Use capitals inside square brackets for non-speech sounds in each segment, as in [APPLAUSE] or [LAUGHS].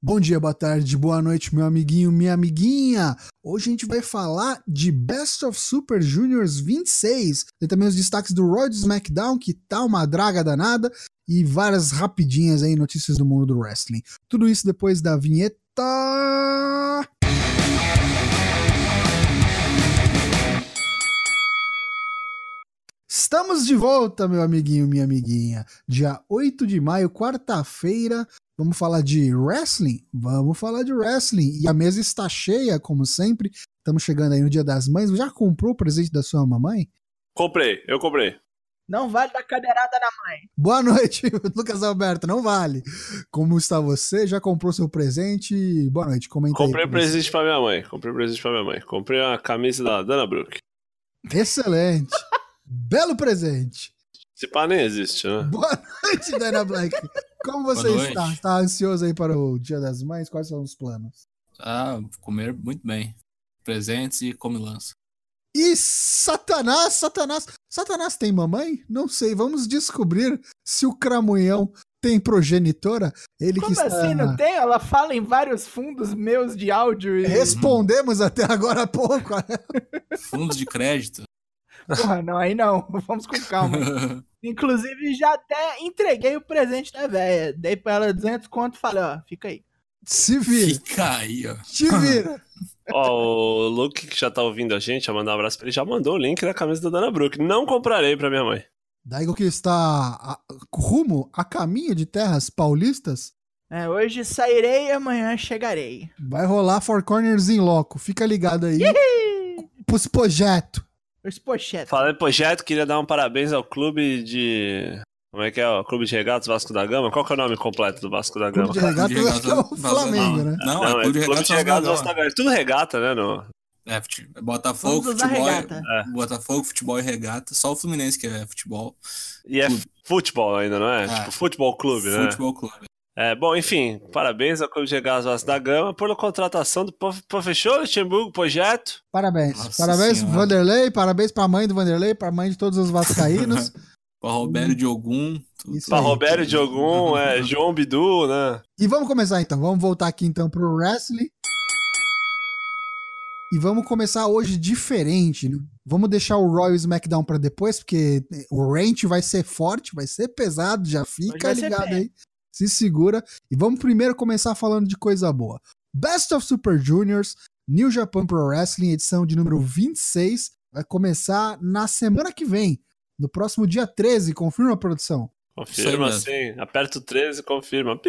Bom dia, boa tarde, boa noite, meu amiguinho, minha amiguinha. Hoje a gente vai falar de Best of Super Juniors 26. Tem também os destaques do Roy do SmackDown, que tá uma draga danada, e várias rapidinhas aí, notícias do mundo do wrestling. Tudo isso depois da vinheta. Estamos de volta, meu amiguinho, minha amiguinha. Dia 8 de maio, quarta-feira. Vamos falar de wrestling? Vamos falar de wrestling. E a mesa está cheia, como sempre. Estamos chegando aí no Dia das Mães. Já comprou o presente da sua mamãe? Comprei, eu comprei. Não vale dar cadeirada na mãe. Boa noite, [LAUGHS] Lucas Alberto. Não vale. Como está você? Já comprou seu presente? Boa noite. Comenta Comprei aí, presente para minha mãe. Comprei presente para minha mãe. Comprei a camisa da Dana Brooke. Excelente. Belo presente. Esse pá nem existe, né? [LAUGHS] Boa noite, Dana Black. Como você está? Está ansioso aí para o Dia das Mães? Quais são os planos? Ah, comer muito bem. Presentes e comilança. E Satanás, Satanás, Satanás tem mamãe? Não sei, vamos descobrir se o Cramunhão tem progenitora. Ele Como que está... assim não tem? Ela fala em vários fundos meus de áudio e. Respondemos até agora há pouco. Fundos de crédito. Porra, não, aí não. [LAUGHS] Vamos com calma. [LAUGHS] Inclusive, já até entreguei o presente da véia. Dei pra ela 200 conto e falei, ó, fica aí. Se vira, Fica aí, ó. te vira. [LAUGHS] Ó, o Luke que já tá ouvindo a gente, a mandar um abraço pra ele, já mandou o link da camisa da Dana Brooke. Não comprarei pra minha mãe. Daigo que está a- rumo a caminho de terras paulistas, É, hoje sairei e amanhã chegarei. vai rolar Four Corners em loco. Fica ligado aí pros projetos. Os pochetes. Falando em projeto, queria dar um parabéns ao clube de. Como é que é? O Clube de Regatas Vasco da Gama? Qual que é o nome completo do Vasco da Gama? Clube de regatas, Clube de acho que é o Flamengo, não, né? Não, é Clube de Regatas Vasco da Gama. É Tudo regata, né? No... É, fute- Botafogo, futebol. É. Botafogo, futebol e regata. Só o Fluminense que é futebol. E é futebol ainda, não é? É. Tipo, futebol clube, né? Futebol clube. É, bom, enfim, parabéns ao Clube de Regatas Vasco da Gama pela contratação do prof- professor Luxemburgo Projeto. Parabéns. Nossa parabéns, Senhora. Vanderlei. Parabéns pra mãe do Vanderlei, pra mãe de todos os vascaínos. [LAUGHS] Pra Roberto Diogun. aí. Roberto Diogun, é, João Bidu, né? E vamos começar então. Vamos voltar aqui então pro wrestling. E vamos começar hoje diferente. né? Vamos deixar o Royal SmackDown pra depois, porque o range vai ser forte, vai ser pesado, já fica ligado aí. Se segura. E vamos primeiro começar falando de coisa boa. Best of Super Juniors, New Japan Pro Wrestling, edição de número 26, vai começar na semana que vem, no próximo dia 13, confirma a produção. Confirma sim. Aperta o 13 e confirma.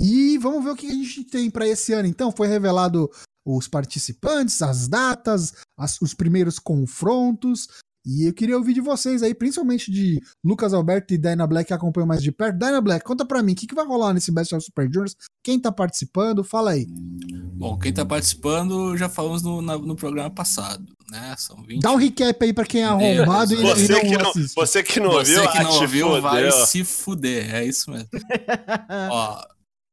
E vamos ver o que a gente tem para esse ano. Então, foi revelado os participantes, as datas, as- os primeiros confrontos. E eu queria ouvir de vocês aí, principalmente de Lucas Alberto e Dyna Black, que acompanham mais de perto. Dyna Black, conta pra mim, o que, que vai rolar nesse Best of Super Juniors? Quem tá participando? Fala aí. Bom, quem tá participando já falamos no, na- no programa passado, né? São 20. Dá um recap aí pra quem é arrombado e, e Você, não, que não, assiste. você que não Você ouviu, que não ah, ouviu vai se fuder, é isso mesmo. [LAUGHS] Ó,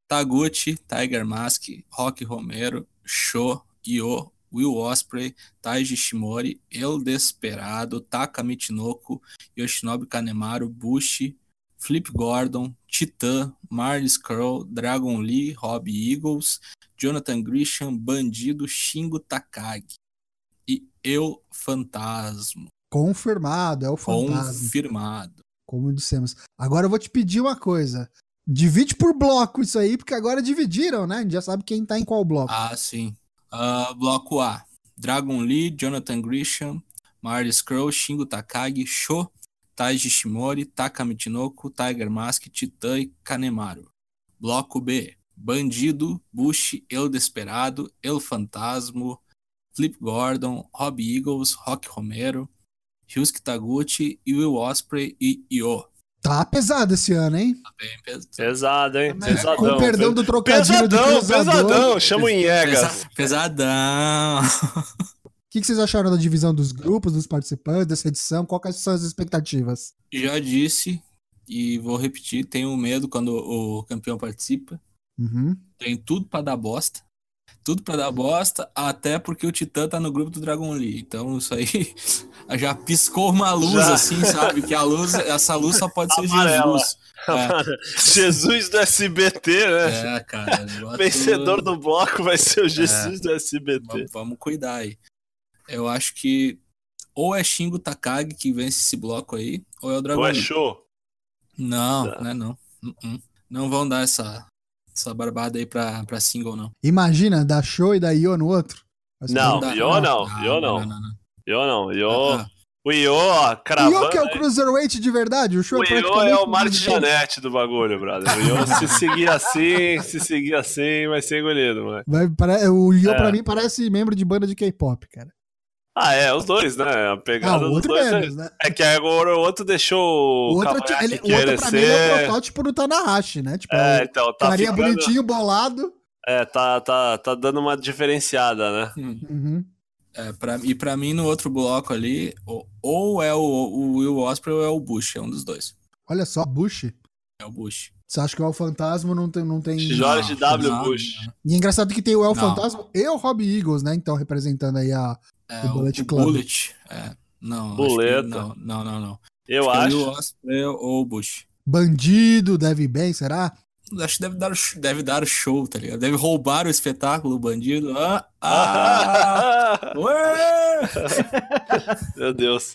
Taguchi, Tiger Mask, Rock Romero, Sho, Io, Will Osprey, Taiji Shimori, El Desperado, Taka Michinoku, Yoshinobu Kanemaru, Bushi, Flip Gordon, Titã, Marley Skrull, Dragon Lee, Rob Eagles, Jonathan Grisham, Bandido, Shingo Takagi. E Eu Fantasma, Confirmado, é o fantasma, confirmado. como dissemos. Agora eu vou te pedir uma coisa. Divide por bloco isso aí, porque agora dividiram, né? A gente já sabe quem tá em qual bloco. Ah, sim. Ah, bloco A. Dragon Lee, Jonathan Grisham, Marley Skrull, Shingo Takagi, Sho, Taiji Shimori, Taka Michinoku, Tiger Mask, Titã e Kanemaru. Bloco B. Bandido, Bush, El Desperado, El Fantasmo, Flip Gordon, Rob Eagles, Rock Romero, Ryusuke Taguchi, Will Osprey e Io. Tá pesado esse ano, hein? Tá bem pesado. Pesado, hein? Pesadão. Com perdão do trocadilho de Pesadão, cruzador. pesadão. Chama o Inhegas. Pesa- Pesadão. O que, que vocês acharam da divisão dos grupos, dos participantes, dessa edição? Quais são as expectativas? Já disse e vou repetir, tenho medo quando o campeão participa. Uhum. Tem tudo pra dar bosta. Tudo pra dar bosta, até porque o Titã tá no grupo do Dragon Lee. Então isso aí [LAUGHS] já piscou uma luz, Já. assim, sabe? Que a luz, essa luz só pode ser Amarela. Jesus. É, [LAUGHS] Jesus do SBT, né? é, cara. Vencedor do bloco vai ser o Jesus do SBT. Vamos, vamos cuidar aí. Eu acho que ou é Shingo Takagi que vence esse bloco aí, ou é o Dragon Ou é Lee. show? Não, Tá. não é não. Uh-uh. Não vão dar essa, essa barbada aí pra, pra single, não. Imagina, da show e da Io no outro. Ser Não, dá- Io não, Ah, Io não. não, não, não. Eu não. Ah, ah. O Io, ó, O cravando. Io que é o. Cruiserweight de verdade, o show O é Io é o show. Janete do bagulho, brother. O Io, [LAUGHS] se seguir assim, se seguir assim, vai ser engolido, mano. Vai, pare- o Io É. pra mim parece membro de banda de K-pop, cara. Ah, é, os dois, né? A Ah, pegada dos outro dois. menos, é- né? É que agora o outro deixou O o, outro, ele, o outro pra mim é o protótipo do Tanahashi, né? Tipo, É, é, então, tá ficando... bonitinho, bolado. É, tá, tá, tá dando uma diferenciada, né? Hum. Uhum. É, pra, e pra mim, no outro bloco ali, ou, ou é o, o Will Osprey ou é o Bush, é um dos dois. Olha só, Bush. É o Bush. Você acha que o El Fantasma não tem... Não tem... Jorge Não, W. Bush. E é engraçado que tem o El Não. Fantasma e o Robbie Eagles, né? Então, representando aí a... É, O Bullet o Club. Bullet. É, não, que Buleta. não, não, não, não. Eu Acho é acho. Will ou o Bush. Bandido, deve bem, será? Acho que deve dar, deve dar o show, tá ligado? Deve roubar o espetáculo, o bandido. Ah, ah! [LAUGHS] Meu Deus.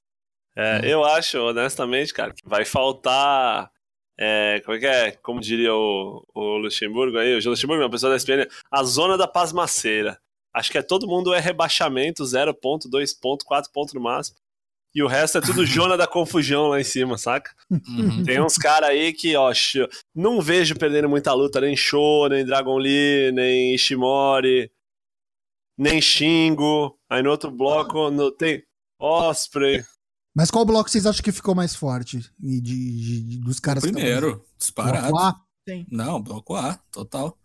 É, eu acho, honestamente, cara, que vai faltar. é, como é que é? Como diria o, o Luxemburgo aí, o Luxemburgo, uma pessoa da SPN, a zona da pasmaceira. Acho que é todo mundo é rebaixamento, 0 ponto, 2 ponto, 4 pontos no máximo. E o resto é tudo [LAUGHS] Jona da confusão lá em cima, saca? Uhum. Tem uns caras aí que, ó, não vejo perdendo muita luta, nem Show, nem Dragon Lee, nem Ishimori, nem Shingo. Aí no outro bloco no- tem Osprey. Mas qual bloco vocês acham que ficou mais forte? E de, de- de- dos caras que Primeiro, estão- disparado. Bloco A? Não, bloco A, total.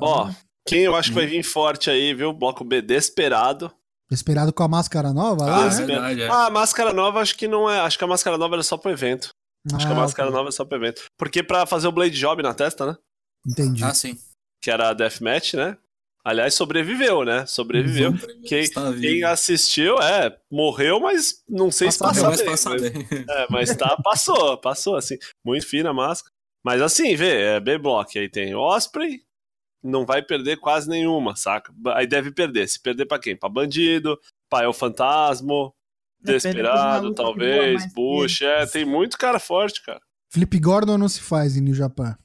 Ó, quem eu acho que vai vir forte aí, viu? Bloco B, Desperado. Esperado com a máscara nova lá, Ah, né? Despe- verdade, é. Ah, a Máscara Nova acho que não é. Acho que a Máscara Nova era só pro evento. Acho que a Ah, Máscara ok. Nova é só pro evento. Porque pra fazer o Blade Job na testa, né? Entendi. Ah, sim. Que era a Deathmatch, né? Aliás, sobreviveu, né? Sobreviveu. Quem, Está vivo. quem assistiu, é, morreu, mas não sei se Passa passou bem. passa mas- bem. [LAUGHS] É, mas tá, passou, passou, assim. Muito fina a máscara. Mas assim, vê, é B-Block. Aí tem Osprey, não vai perder quase nenhuma, saca? Aí deve perder. Se perder pra quem? Pra Bandido, pra El Fantasma, Depende de uma Desesperado, luta que voa talvez, Bush. É, tem muito cara forte, cara. Flip Gordon não se faz em New Japan.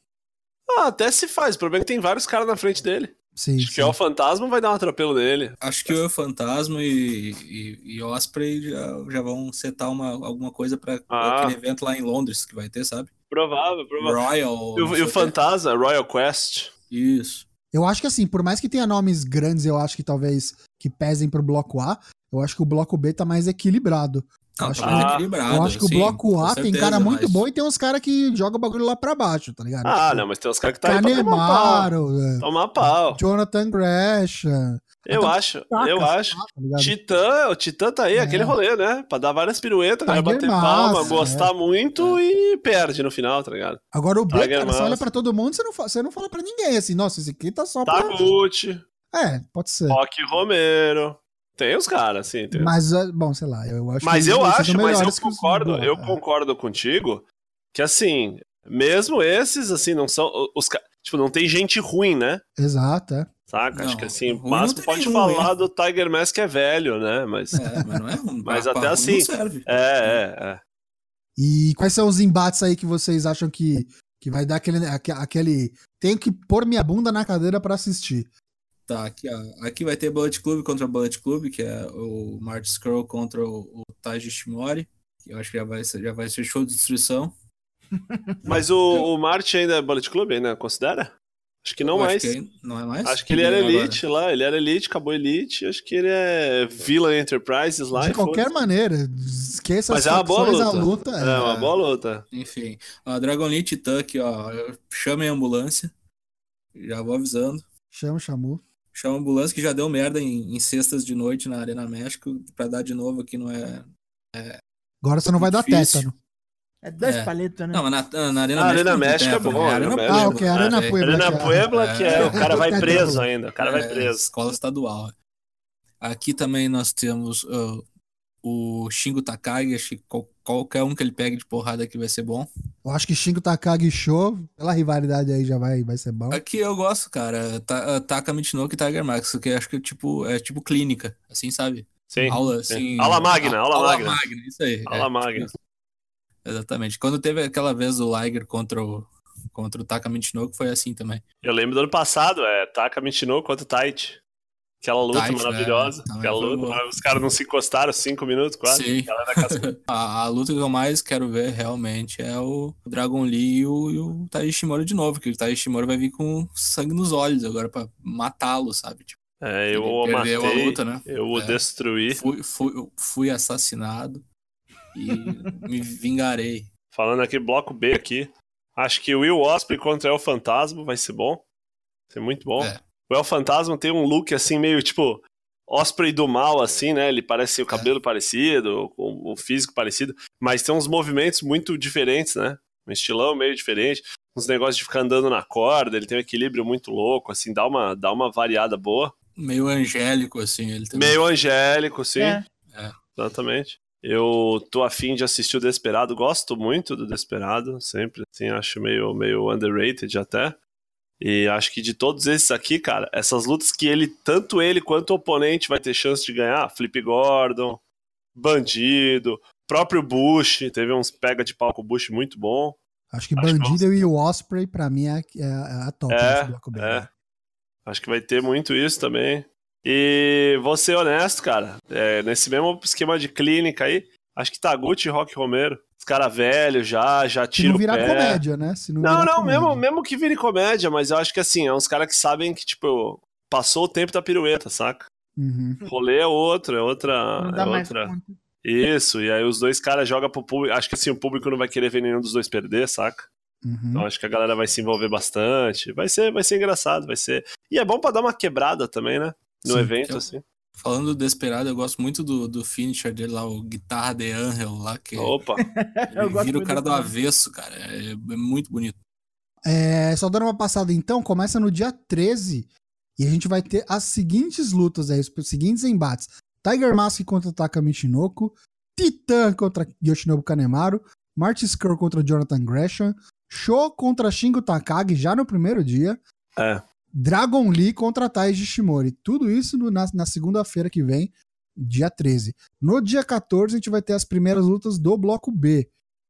Ah, até se faz. O problema é que tem vários caras na frente dele. Sim, Acho sim. que o El Fantasma vai dar um atropelo nele. Acho que o Fantasma e, e, e Osprey já, já vão setar uma, alguma coisa pra pra Ah. aquele evento lá em Londres que vai ter, sabe? Provável, provável. Royal. E o, e o. Fantasma, Royal Quest. Isso. Eu acho que assim, por mais que tenha nomes grandes, eu acho que talvez que pesem pro bloco A, eu acho que o bloco B tá mais equilibrado. Acho tá que- mais Ah, equilibrado. eu acho que o sim, bloco com A tem certeza, cara muito mas- bom e tem uns caras que jogam o bagulho lá pra baixo, tá ligado? Ah, Tipo, não, mas tem uns caras que tá aí pra tomar pau. Canemaro, é, Tomar pau. Jonathan Gresham. Eu Até acho, eu acho. tá? Titã, o Titã tá aí, É. aquele rolê, né? Pra dar várias piruetas, galera bater palma, Mask, gostar muito e perde no final, tá ligado? Agora o B, cara, você olha pra todo mundo, você não, fa- você não fala pra ninguém, assim, nossa, esse aqui tá só pra... Taguchi, É, pode ser. Rock Romero. Tem os caras, assim. Tem... Mas, é, bom, sei lá, eu acho Mas que eu acho, mas eu os concordo, do- eu é. concordo contigo que assim, mesmo esses, assim, não são. Os, tipo, não tem gente ruim, né? Exato, é. Saca? Acho Não, que assim, o máximo pode nenhum, falar hein? do Tiger Mask que é velho, né? Mas. É, É, mas não é ruim. [LAUGHS] Mas Pra- até pra assim- Não serve. é, é. E quais são os embates aí que vocês acham que, que vai dar aquele, aque- aquele. Tenho que pôr minha bunda na cadeira pra assistir. Tá, aqui, ó. Aqui vai ter Bullet Club contra Bullet Club, que é o Marty Scroll contra o, o Taiji Shimori. Que eu acho que já vai, ser, já vai ser show de destruição. [LAUGHS] Mas o, o Marty ainda é Bullet Club, ainda considera? Acho que não mais. Acho que, não é mais? Acho que ele era agora. Elite lá, ele era Elite, acabou Elite, acho que ele é Villain Enterprises lá. De qualquer foda-se. maneira, esqueça Mas as é uma boa luta. a luta. É uma boa luta. Enfim, a Dragon Lee Titã aqui, ó. Chamem a ambulância. Já vou avisando. Chama, chamou. Chama a ambulância que já deu merda em, em sextas de noite na Arena México. Pra dar de novo aqui não é. Agora você não vai dar Difícil. tétano. É dois É. palitos, né? Não, mas na, na Arena A Arena México México é bom, também. Arena. Ah, ok, Arena é, Puebla. Arena que é- Puebla, que é, o cara [LAUGHS] vai É, preso é, ainda, o cara vai é, preso. Escola estadual. Aqui também nós temos uh, o Shingo Takagi, acho que qual- qualquer um que ele pegue de porrada aqui vai ser bom. Eu acho que Shingo Takagi e Show, pela rivalidade aí já vai, vai ser bom. Aqui eu gosto, cara. Ta, uh, Taka Michinoku e Tiger Max, que eu acho que é tipo, é tipo clínica, assim, sabe? Sim. aula, sim. assim. Aula magna, aula aula magna. magna, isso aí. Aula é, magna. isso. Exatamente. Quando teve aquela vez o Liger contra o, contra o Taka Michinoku, foi assim também. Eu lembro do ano passado, é Taka Michinoku contra o Taichi. Aquela luta Taichi, maravilhosa. né? Também Aquela luta, boa. os caras não se encostaram cinco minutos quase. Sim. [LAUGHS] A, a luta que eu mais quero ver realmente é o Dragon Lee e o, e o Taiji Shimura de novo, que o Taiji Shimura vai vir com sangue nos olhos agora pra matá-lo, sabe? Tipo, É, eu o matei, a luta, né? eu o É. destruí. Fui, fui, fui assassinado e me vingarei. Falando aqui, bloco B aqui. Acho que o Will Osprey contra o El Fantasma vai ser bom. Vai ser muito bom. É. O El Fantasma tem um look assim, meio tipo. Osprey do mal, assim, né? Ele parece o cabelo parecido, o, o físico parecido, mas tem uns movimentos muito diferentes, né? Um estilão meio diferente, uns negócios de ficar andando na corda, ele tem um equilíbrio muito louco, assim, dá uma, dá uma variada boa. Meio angélico, assim. Ele também. Meio angélico, sim. É. Exatamente. Eu tô afim de assistir o Desperado, gosto muito do Desperado, sempre, assim, acho meio, meio underrated até. E acho que de todos esses aqui, cara, essas lutas que ele, tanto ele quanto o oponente vai ter chance de ganhar, Flip Gordon, Bandido, próprio Bush, teve uns pega de pau com o Bush muito bom. Acho que Acho que Bandido e o Osprey, pra mim, é, é a top É, desse bloco B. é. Acho que vai ter muito isso também. E vou ser honesto, cara. é, nesse mesmo esquema de clínica aí, acho que Taguchi e Rock Romero. Os caras velhos já, já Se tiram não o virar pé. comédia, né? Se não, Não, não, comédia. mesmo, mesmo que vire comédia, mas eu acho que assim, é uns caras que sabem que, tipo, passou o tempo da pirueta, saca? Uhum. Rolê é outro, é outra. Não dá é mais outra. conta. Isso, e aí os dois caras jogam pro público. Acho que assim, o público não vai querer ver nenhum dos dois perder, saca? Uhum. Então acho que a galera vai se envolver bastante. Vai ser, vai ser engraçado, vai ser. E é bom pra dar uma quebrada também, né? No Sim, evento, eu- assim. Falando do Desperado, eu gosto muito do, do finisher dele lá, o Guitarra de Angel lá, que Opa! [LAUGHS] Eu ele vira o cara do avesso, cara. É, é muito bonito. É, só dando uma passada então, começa no dia 13 e a gente vai ter as seguintes lutas aí, os seguintes embates. Tiger Mask contra Taka Michinoku, Titã contra Yoshinobu Kanemaru, Marty Skrull contra Jonathan Gresham, Sho contra Shingo Takagi já no primeiro dia, É. Dragon Lee contra Taiji Shimori. Tudo isso no- na, na segunda-feira que vem, dia 13. No dia 14 a gente vai ter as primeiras lutas do bloco B.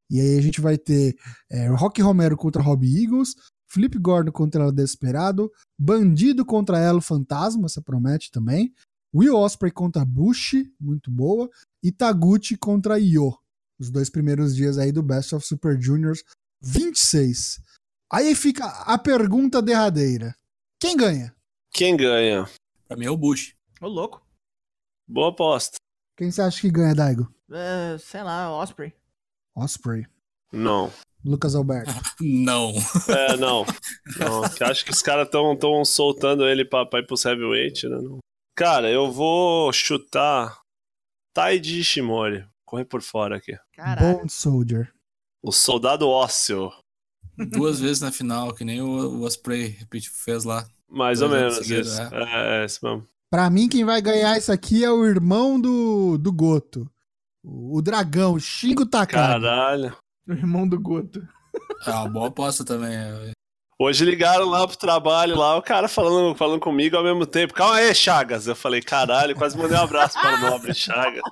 E aí a gente vai ter é, Rock Romero contra Robbie Eagles, Flip Gordon contra El Desperado, Bandido contra Elo Fantasma, essa promete também. Will Osprey contra Bush, muito boa. E Taguchi contra Io. Os dois primeiros dias aí do Best of Super Juniors 26. Aí fica a pergunta derradeira. Quem ganha? Quem ganha? Pra mim é o Bush. Ô, louco. Boa aposta. Quem você acha que ganha, Daigo? É, sei lá, Osprey. Osprey. Não. Lucas Alberto. [LAUGHS] Não. É, não. não. Acho que os caras estão tão soltando ele pra, pra ir pros heavyweight, né? Não. Cara, eu vou chutar Taiji Ishimori. Correr por fora aqui. Caralho. Bone Soldier. O soldado ósseo. Duas vezes na final, que nem o, o Osprey fez lá. Mais ou menos anos seguidos, isso. É, é, isso mesmo. Pra mim, quem vai ganhar isso aqui é o irmão do, do Goto. O, o dragão, Shingo Takagi. Caralho. O irmão do Goto. É uma boa aposta também. Hoje ligaram lá pro trabalho, lá, o cara falando, falando comigo ao mesmo tempo. Calma aí, Chagas. Eu falei, caralho, quase mandei um abraço para o nobre Chagas.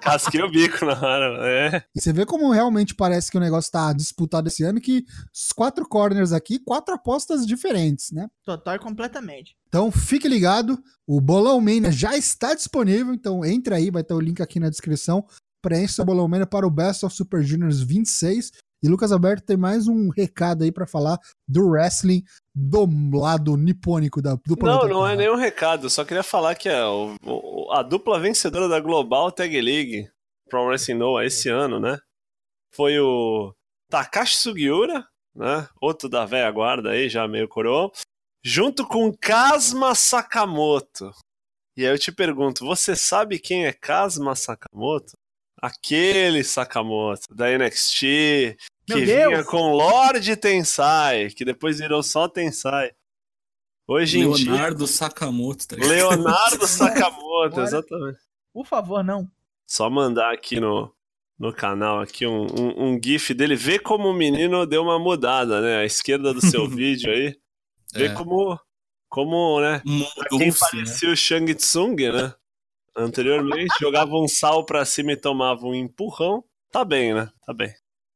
Casquei o bico na hora. É. E você vê como realmente parece que o negócio tá disputado esse ano, que os quatro corners aqui, quatro apostas diferentes, né? Total e completamente. Então fique ligado, o Bolão Mania já está disponível, então entre aí, vai ter o link aqui na descrição. Preencha o Bolão Mania para o Best of Super Juniors 26. E Lucas Alberto tem mais um recado aí pra falar do wrestling do lado nipônico da, do Não, não é nenhum recado. Eu só queria falar que é o- a dupla vencedora da Global Tag League Pro Wrestling Noah esse ano, né? Foi o Takashi Sugiura, né? Outro da velha guarda aí, já meio coroa. Junto com Kazma Sakamoto. E aí eu te pergunto, você sabe quem é Kazma Sakamoto? Aquele Sakamoto da NXT Meu que Deus! vinha com Lorde Tensai, que depois virou só Tensai. Hoje em dia, Leonardo Sakamoto, tá? Leonardo [LAUGHS] Sakamoto, Bora. exatamente. Por favor, não. Só mandar aqui no, no canal aqui um, um, um gif dele. Vê como o menino deu uma mudada, né? À esquerda do seu [LAUGHS] vídeo aí. Vê É. como, como, né? Pra Mudou, quem né? parecia o Shang Tsung, né? Anteriormente, jogava um sal pra cima e tomava um empurrão. Tá bem, né? Tá bem.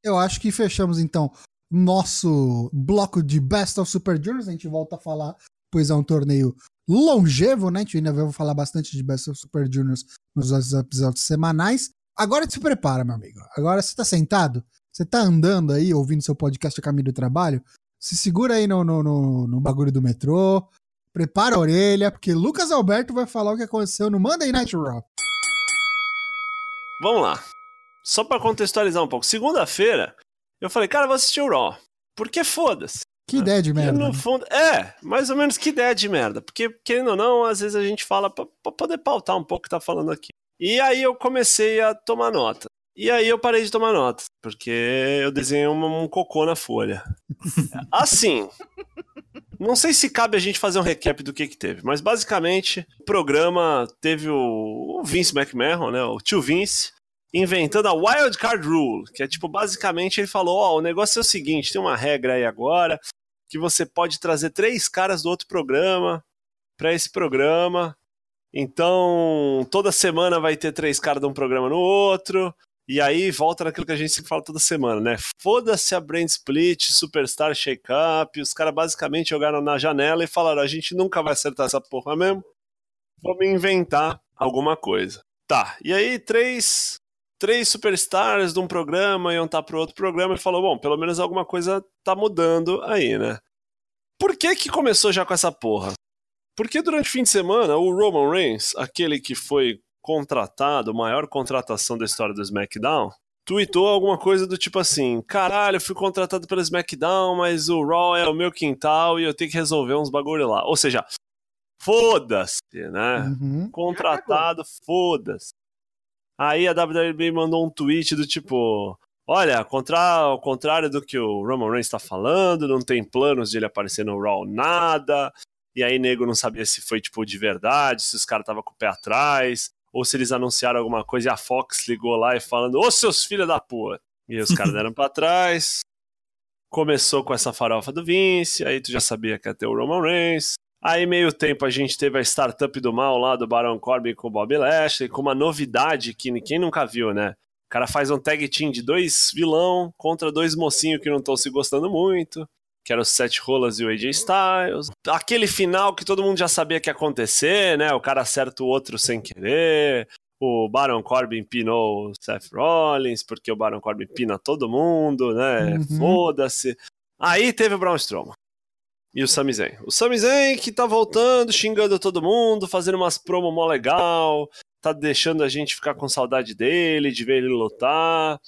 Eu acho que fechamos então nosso bloco de Best of Super Juniors. A gente volta a falar, pois é um torneio longevo, né? A gente ainda vai falar bastante de Best of Super Juniors nos nossos episódios semanais. Agora se prepara, meu amigo. Agora você tá sentado, você tá andando aí, ouvindo seu podcast a caminho do trabalho. Se segura aí no, no, no, no bagulho do metrô. Prepara a orelha, porque Lucas Alberto vai falar o que aconteceu no Monday Night Raw. Vamos lá. Só pra contextualizar um pouco. Segunda-feira, eu falei, cara, eu vou assistir o Raw. Porque foda-se. Que ideia de merda. no né? fundo, é, mais ou menos que ideia de merda. Porque, querendo ou não, às vezes a gente fala pra, pra poder pautar um pouco o que tá falando aqui. E aí eu comecei a tomar nota. E aí eu parei de tomar nota, porque eu desenhei um, um cocô na folha. [LAUGHS] Assim, não sei se cabe a gente fazer um recap do que que teve, mas basicamente o programa teve o, o Vince McMahon, né, o tio Vince, inventando a Wild Card Rule, que é tipo, basicamente ele falou, ó, o negócio é o seguinte, tem uma regra aí agora, que você pode trazer três caras do outro programa para esse programa. Então, toda semana vai ter três caras de um programa no outro. E aí volta naquilo que a gente sempre fala toda semana, né? Foda-se a Brand Split, Superstar Shake-Up. Os caras basicamente jogaram na janela e falaram: a gente nunca vai acertar essa porra mesmo. Vamos inventar alguma coisa. Tá, e aí três, três superstars de um programa iam estar pro outro programa e falou: bom, pelo menos alguma coisa tá mudando aí, né? Por que que começou já com essa porra? Porque durante o fim de semana, o Roman Reigns, aquele que foi contratado, maior contratação da história do SmackDown, tweetou alguma coisa do tipo assim: caralho, eu fui contratado pelo SmackDown, mas o Raw é o meu quintal e eu tenho que resolver uns bagulho lá. Ou seja, foda-se, né? Uhum. Contratado, foda-se. Aí a WWE mandou um tweet do tipo: Olha, contra, ao contrário do que o Roman Reigns está falando, não tem planos de ele aparecer no Raw nada. E aí, nego não sabia se foi tipo de verdade, se os caras estavam com o pé atrás, ou se eles anunciaram alguma coisa e a Fox ligou lá e falando: Ô seus filhos da puta! E os caras deram pra trás. Começou com essa farofa do Vince, aí tu já sabia que ia ter o Roman Reigns. Aí, meio tempo, a gente teve a startup do mal lá do Baron Corbin com o Bob Lashley, com uma novidade que quem nunca viu, né? O cara faz um tag team de dois vilão contra dois mocinhos que não estão se gostando muito, que eram os Seth Rollins e o AJ Styles. Aquele final que todo mundo já sabia que ia acontecer, né? O cara acerta o outro sem querer. O Baron Corbin pinou o Seth Rollins, porque o Baron Corbin pina todo mundo, né? Uhum. Foda-se. Aí teve o Braun Strowman. E o Sami Zayn. O Sami Zayn que tá voltando, xingando todo mundo, fazendo umas promo mó legal, tá deixando a gente ficar com saudade dele, de ver ele lutar.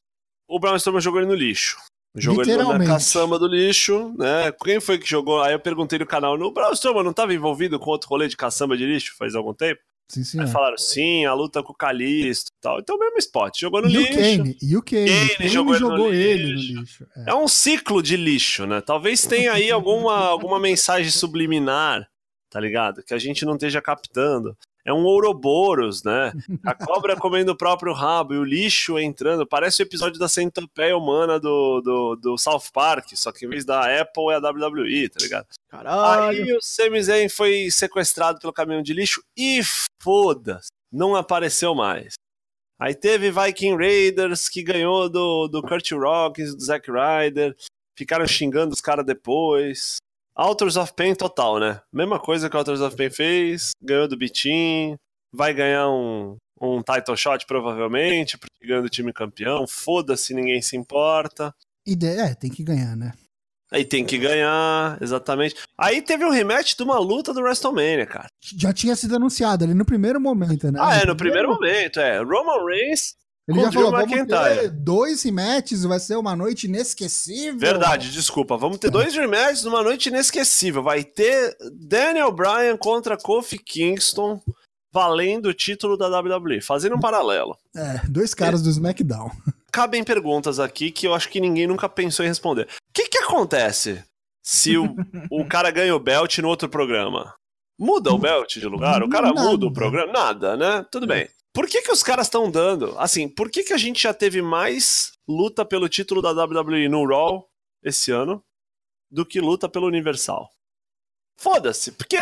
O Braun Strowman jogou ele no lixo. Jogou ele na caçamba do lixo, né? Quem foi que jogou? Aí eu perguntei no canal, no Braun Strowman não tava envolvido com outro rolê de caçamba de lixo faz algum tempo? Sim, Aí senhor. falaram, sim, a luta com o Calisto e tal. Então, mesmo spot. Jogou no E o lixo. Kane, e o Kane. Kane Kane jogou jogou, ele no ele lixo. no lixo. É. É um ciclo de lixo, né? Talvez tenha aí alguma, alguma mensagem subliminar, tá ligado? Que a gente não esteja captando. É um Ouroboros, né? A cobra [LAUGHS] comendo o próprio rabo e o lixo entrando. Parece o episódio da centopeia humana do, do, do South Park, só que em vez da Apple é a WWE, tá ligado? Caralho. Aí o Sami Zayn foi sequestrado pelo caminhão de lixo e foda-se, não apareceu mais. Aí teve Viking Raiders que ganhou do, do Kurt Rockins, do Zack Ryder, ficaram xingando os caras depois. Authors of Pain total, né? Mesma coisa que o Authors of Pain fez, ganhou do Bitin, vai ganhar um, um title shot provavelmente, porque ganhou do time campeão, foda-se, ninguém se importa. Ideia, é, tem que ganhar, né? Aí tem que ganhar, exatamente. Aí teve um rematch de uma luta do WrestleMania, cara. Já tinha sido anunciado ali no primeiro momento, né? Ah, é, no primeiro momento, é. Roman Reigns. Ele já falou, vamos ter dois rematches, vai ser uma noite inesquecível. Verdade, desculpa. Vamos ter dois rematches numa noite inesquecível. Vai ter Daniel Bryan contra Kofi Kingston, valendo o título da WWE, fazendo um paralelo. É, dois caras do SmackDown. [LAUGHS] Cabem perguntas aqui que eu acho que ninguém nunca pensou em responder. O que que acontece se o, [LAUGHS] o cara ganha o belt no outro programa? Muda o belt de lugar? O cara Nada. muda o programa? Nada, né? Tudo bem. Por que que os caras estão dando? Assim, por que que a gente já teve mais luta pelo título da WWE no Raw esse ano do que luta pelo Universal? Foda-se, porque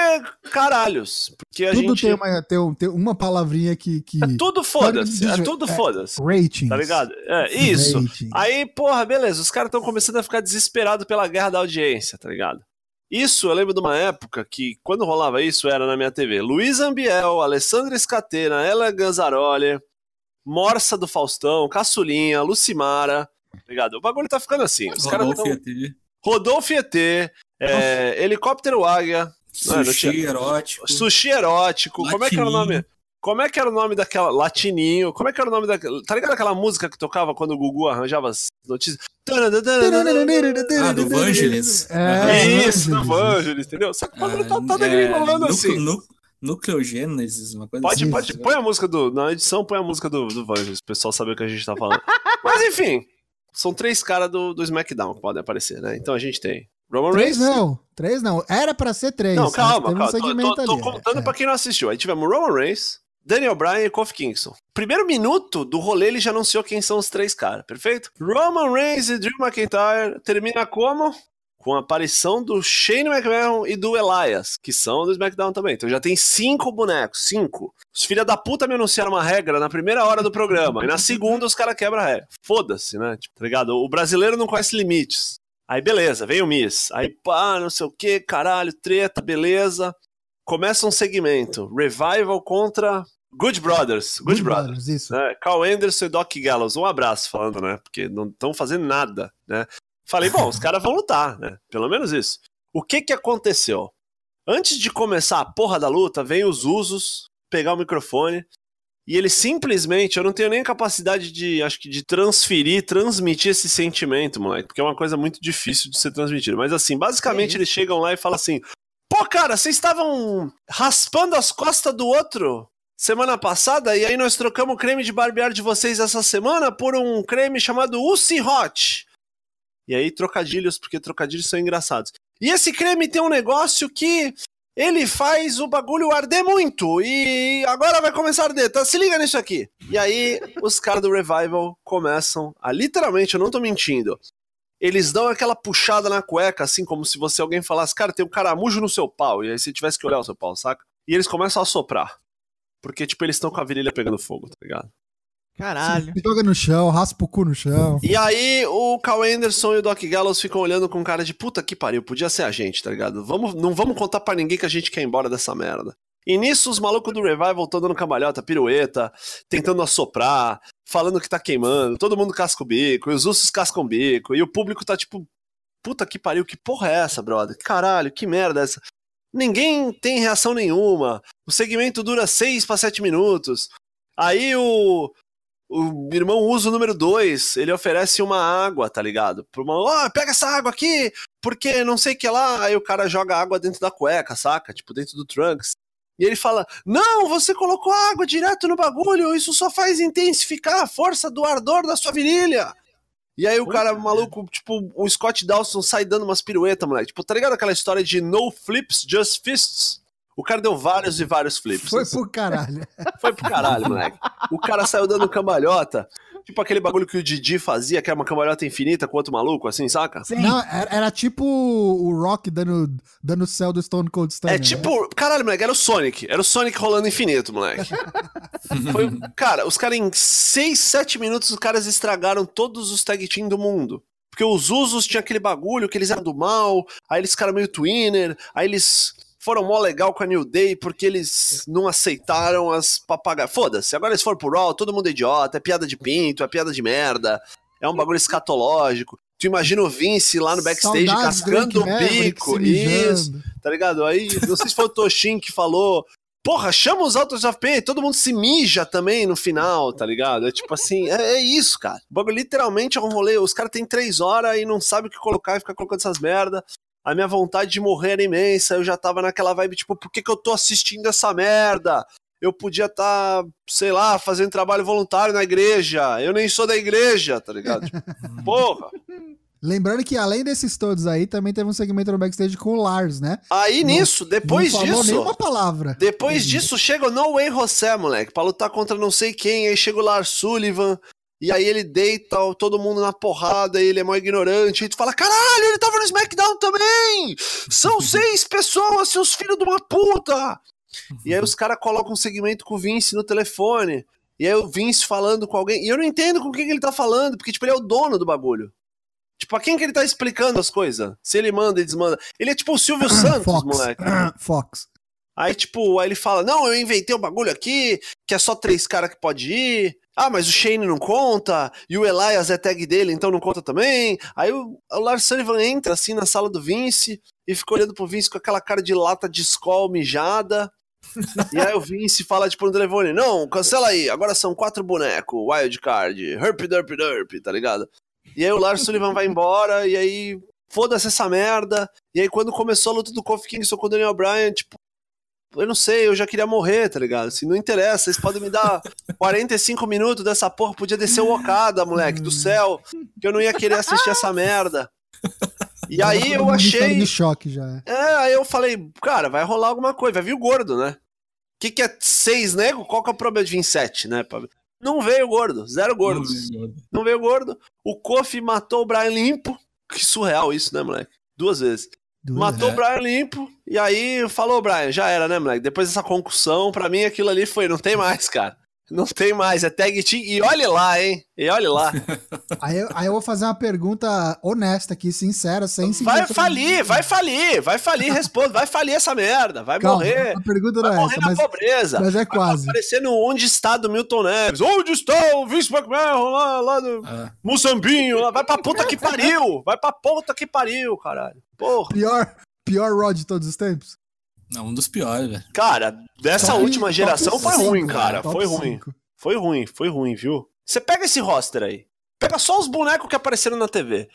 caralhos, porque a Tudo gente tem, uma, tem, um- tem uma palavrinha que. que... é tudo foda-se, é tudo é, foda-se, Ratings. tá ligado? É isso. Ratings. Aí, porra, beleza, os caras estão começando a ficar desesperados pela guerra da audiência, tá ligado? Isso, eu lembro de uma época que, quando rolava isso, era na minha TV. Luiz Ambiel, Alessandra Scatena, Ela Ganzaroli, Morsa do Faustão, Caçulinha, Lucimara, ligado? O bagulho tá ficando assim. Os Rodolfo tão... ET, Rodolfo ET, é, Helicóptero Águia, não sushi tinha- erótico. Sushi Erótico, como é que era o nome? Como é que era o nome daquela. Latininho, como é que era o nome daquela. Tá ligado aquela música que tocava quando o Gugu arranjava as notícias? Ah, do Vangelis. É, Isso, do Vangelis. Entendeu? Só que o bagulho tá, tá é, degringolando assim. nu- Nucleogênesis, uma coisa Pode, assim. pode, põe a música do. Na edição, põe a música do, do Vangelis, o pessoal saber o que a gente tá falando. Mas enfim, são três caras do, do SmackDown que podem aparecer, né? Então a gente tem Roman Três Reigns. não. Três não. Era pra ser três. Não, calma, um calma. Tô, tô- tô contando é. pra quem não assistiu. Aí tivemos Roman Reigns, Daniel Bryan e Kofi Kingston. Primeiro minuto do rolê, ele já anunciou quem são os três caras, perfeito? Roman Reigns e Drew McIntyre termina como? Com a aparição do Shane McMahon e do Elias, que são do SmackDown também. Então já tem cinco bonecos, cinco. Os filha da puta me anunciaram uma regra na primeira hora do programa, e na segunda os caras quebram a regra. Foda-se, né? Tipo, tá ligado? O brasileiro não conhece limites. Aí beleza, vem o Miss. Aí pá, não sei o que, caralho, treta, beleza. Começa um segmento. Revival contra Good Brothers. Good, Good Brothers. Brothers, isso. né? Carl Anderson e Doc Gallows. Um abraço falando, né? Porque não estão fazendo nada, né? Falei, bom, os caras vão lutar, né? Pelo menos isso. O que que aconteceu? Antes de começar a porra da luta, vem os usos pegar o microfone e ele simplesmente, eu não tenho nem capacidade de, acho que de transferir, transmitir esse sentimento, moleque, porque é uma coisa muito difícil de ser transmitida. Mas assim, basicamente isso? eles chegam lá e falam assim: "Pô, cara, vocês estavam raspando as costas do outro semana passada e aí nós trocamos o creme de barbear de vocês essa semana por um creme chamado Uzi Hot". E aí trocadilhos, porque trocadilhos são engraçados. E esse creme tem um negócio que ele faz o bagulho arder muito. E agora vai começar a arder. Tá? Se liga nisso aqui. E aí, os caras do Revival começam a. Literalmente, eu não tô mentindo. Eles dão aquela puxada na cueca, assim, como se você alguém falasse, cara, tem um caramujo no seu pau. E aí você tivesse que olhar o seu pau, saca? E eles começam a soprar. Porque, tipo, eles estão com a virilha pegando fogo, tá ligado? Caralho. Joga no chão, raspa o cu no chão. E aí o Carl Anderson e o Doc Gallows ficam olhando com cara de puta que pariu, podia ser a gente, tá ligado? Vamos, não vamos contar pra ninguém que a gente quer ir embora dessa merda. E nisso os malucos do Revival estão dando cambalhota, pirueta, tentando assoprar, falando que tá queimando, todo mundo casca o bico, e os ursos cascam o bico, e o público tá tipo, puta que pariu, que porra é essa, brother? Caralho, que merda é essa? Ninguém tem reação nenhuma. O segmento dura 6 para 7 minutos. Aí o, o irmão usa o número 2, ele oferece uma água, tá ligado? Pro irmão, ó, pega essa água aqui, porque não sei o que lá. Aí o cara joga água dentro da cueca, saca? Tipo, dentro do Trunks. E ele fala: Não, você colocou água direto no bagulho, isso só faz intensificar a força do ardor da sua virilha. E aí o cara maluco, tipo, o Scott Dawson sai dando umas piruetas, moleque. Tipo, tá ligado aquela história de no flips, just fists? O cara deu vários e vários flips. Foi assim. pro caralho. [LAUGHS] Foi pro caralho, moleque. O cara saiu dando cambalhota. Tipo aquele bagulho que o Didi fazia, que era uma cambalhota infinita com outro maluco, assim, saca? Sim. Não, era, era tipo o Rock dando, dando o céu do Stone Cold Stunner. É né? tipo, caralho, moleque, era o Sonic. Era o Sonic rolando infinito, moleque. [LAUGHS] Foi, cara, os caras em 6, 7 minutos, os caras estragaram todos os tag team do mundo. Porque os Usos tinham aquele bagulho que eles eram do mal, aí eles ficaram meio twinner, aí eles foram mó legal com a New Day porque eles não aceitaram as papagaias. Foda-se, agora eles foram pro Raw, todo mundo é idiota, é piada de pinto, é piada de merda, é um bagulho escatológico. Tu imagina o Vince lá no backstage Saudades do cascando o bico. Isso, tá ligado? Aí, não sei se foi o Toshin que falou. Porra, chama os Autos of Pain, todo mundo se mija também no final, tá ligado? É tipo assim, é, é isso, cara. O bagulho literalmente é um rolê. Os caras têm três horas e não sabem o que colocar e fica colocando essas merda. A minha vontade de morrer era imensa. Eu já tava naquela vibe, tipo, por que, que eu tô assistindo essa merda? eu podia estar, tá, sei lá, fazendo trabalho voluntário na igreja. Eu nem sou da igreja, tá ligado? Tipo, [LAUGHS] porra. Lembrando que além desses todos aí, também teve um segmento no backstage com o Lars, né? Aí não, nisso, depois não falou disso. nenhuma palavra. Depois disso, chega o No Way José, moleque, pra lutar contra não sei quem. Aí chega o Lars Sullivan. E aí ele deita todo mundo na porrada, e ele é mó ignorante, e tu fala, caralho, ele tava no SmackDown também! São [LAUGHS] seis pessoas, seus filhos de uma puta! E aí os [LAUGHS] caras colocam um segmento com o Vince no telefone, e aí o Vince falando com alguém, e eu não entendo com quem que ele tá falando, porque, tipo, ele é o dono do bagulho. Tipo, a quem que ele tá explicando as coisas? Se ele manda e desmanda. Ele é tipo o Silvio [COUGHS] Santos, Fox. moleque. [COUGHS] Fox. Aí, tipo, aí ele fala: Não, eu inventei um bagulho aqui, que é só três caras que pode ir. Ah, mas o Shane não conta, e o Elias é tag dele, então não conta também. Aí o, o Lars Sullivan entra assim na sala do Vince e fica olhando pro Vince com aquela cara de lata de escola mijada. [LAUGHS] e aí o Vince fala tipo no telefone: Não, cancela aí, agora são quatro bonecos, wild card, herp derp derp, tá ligado? E aí o Lars Sullivan vai embora, e aí foda-se essa merda. E aí quando começou a luta do Kofi Kingston com o Daniel Bryan, tipo, eu não sei, eu já queria morrer, tá ligado? Assim, não interessa, vocês podem me dar [LAUGHS] 45 minutos dessa porra, podia descer o Okada, moleque, do céu, que eu não ia querer assistir essa merda. E aí eu achei. De choque já. É. é, aí eu falei, cara, vai rolar alguma coisa, vai vir o gordo, né? O que, que é seis nego? Qual que é o problema de vir sete, né? Não veio gordo, zero gordo. Não veio gordo. O Kofi matou o Brian limpo. Que surreal isso, né, moleque? Duas vezes. Duas, matou o Brian limpo. E aí falou, Brian, já era, né, moleque? Depois dessa concussão, pra mim aquilo ali foi, não tem mais, cara. Não tem mais, é tag team. E olhe lá, hein? E olhe lá. [LAUGHS] aí, eu, aí eu vou fazer uma pergunta honesta aqui, sincera, sem Vai falir, vai falir, vai falir, responde, vai falir essa merda, vai Calma, morrer. A pergunta não vai é morrer essa, na mas, pobreza. Mas é quase. Vai aparecer no Onde Está do Milton Neves. Onde está o Vince McMahon lá, lá no é. Moçambinho? Lá. Vai pra puta que pariu, vai pra puta que pariu, caralho. Porra. Pior, pior Rod de todos os tempos? Não, um dos piores, velho. Cara, dessa top, última geração foi ruim, cara. Foi ruim. Foi ruim, foi ruim, viu? Você pega esse roster aí. Pega só os bonecos que apareceram na TV.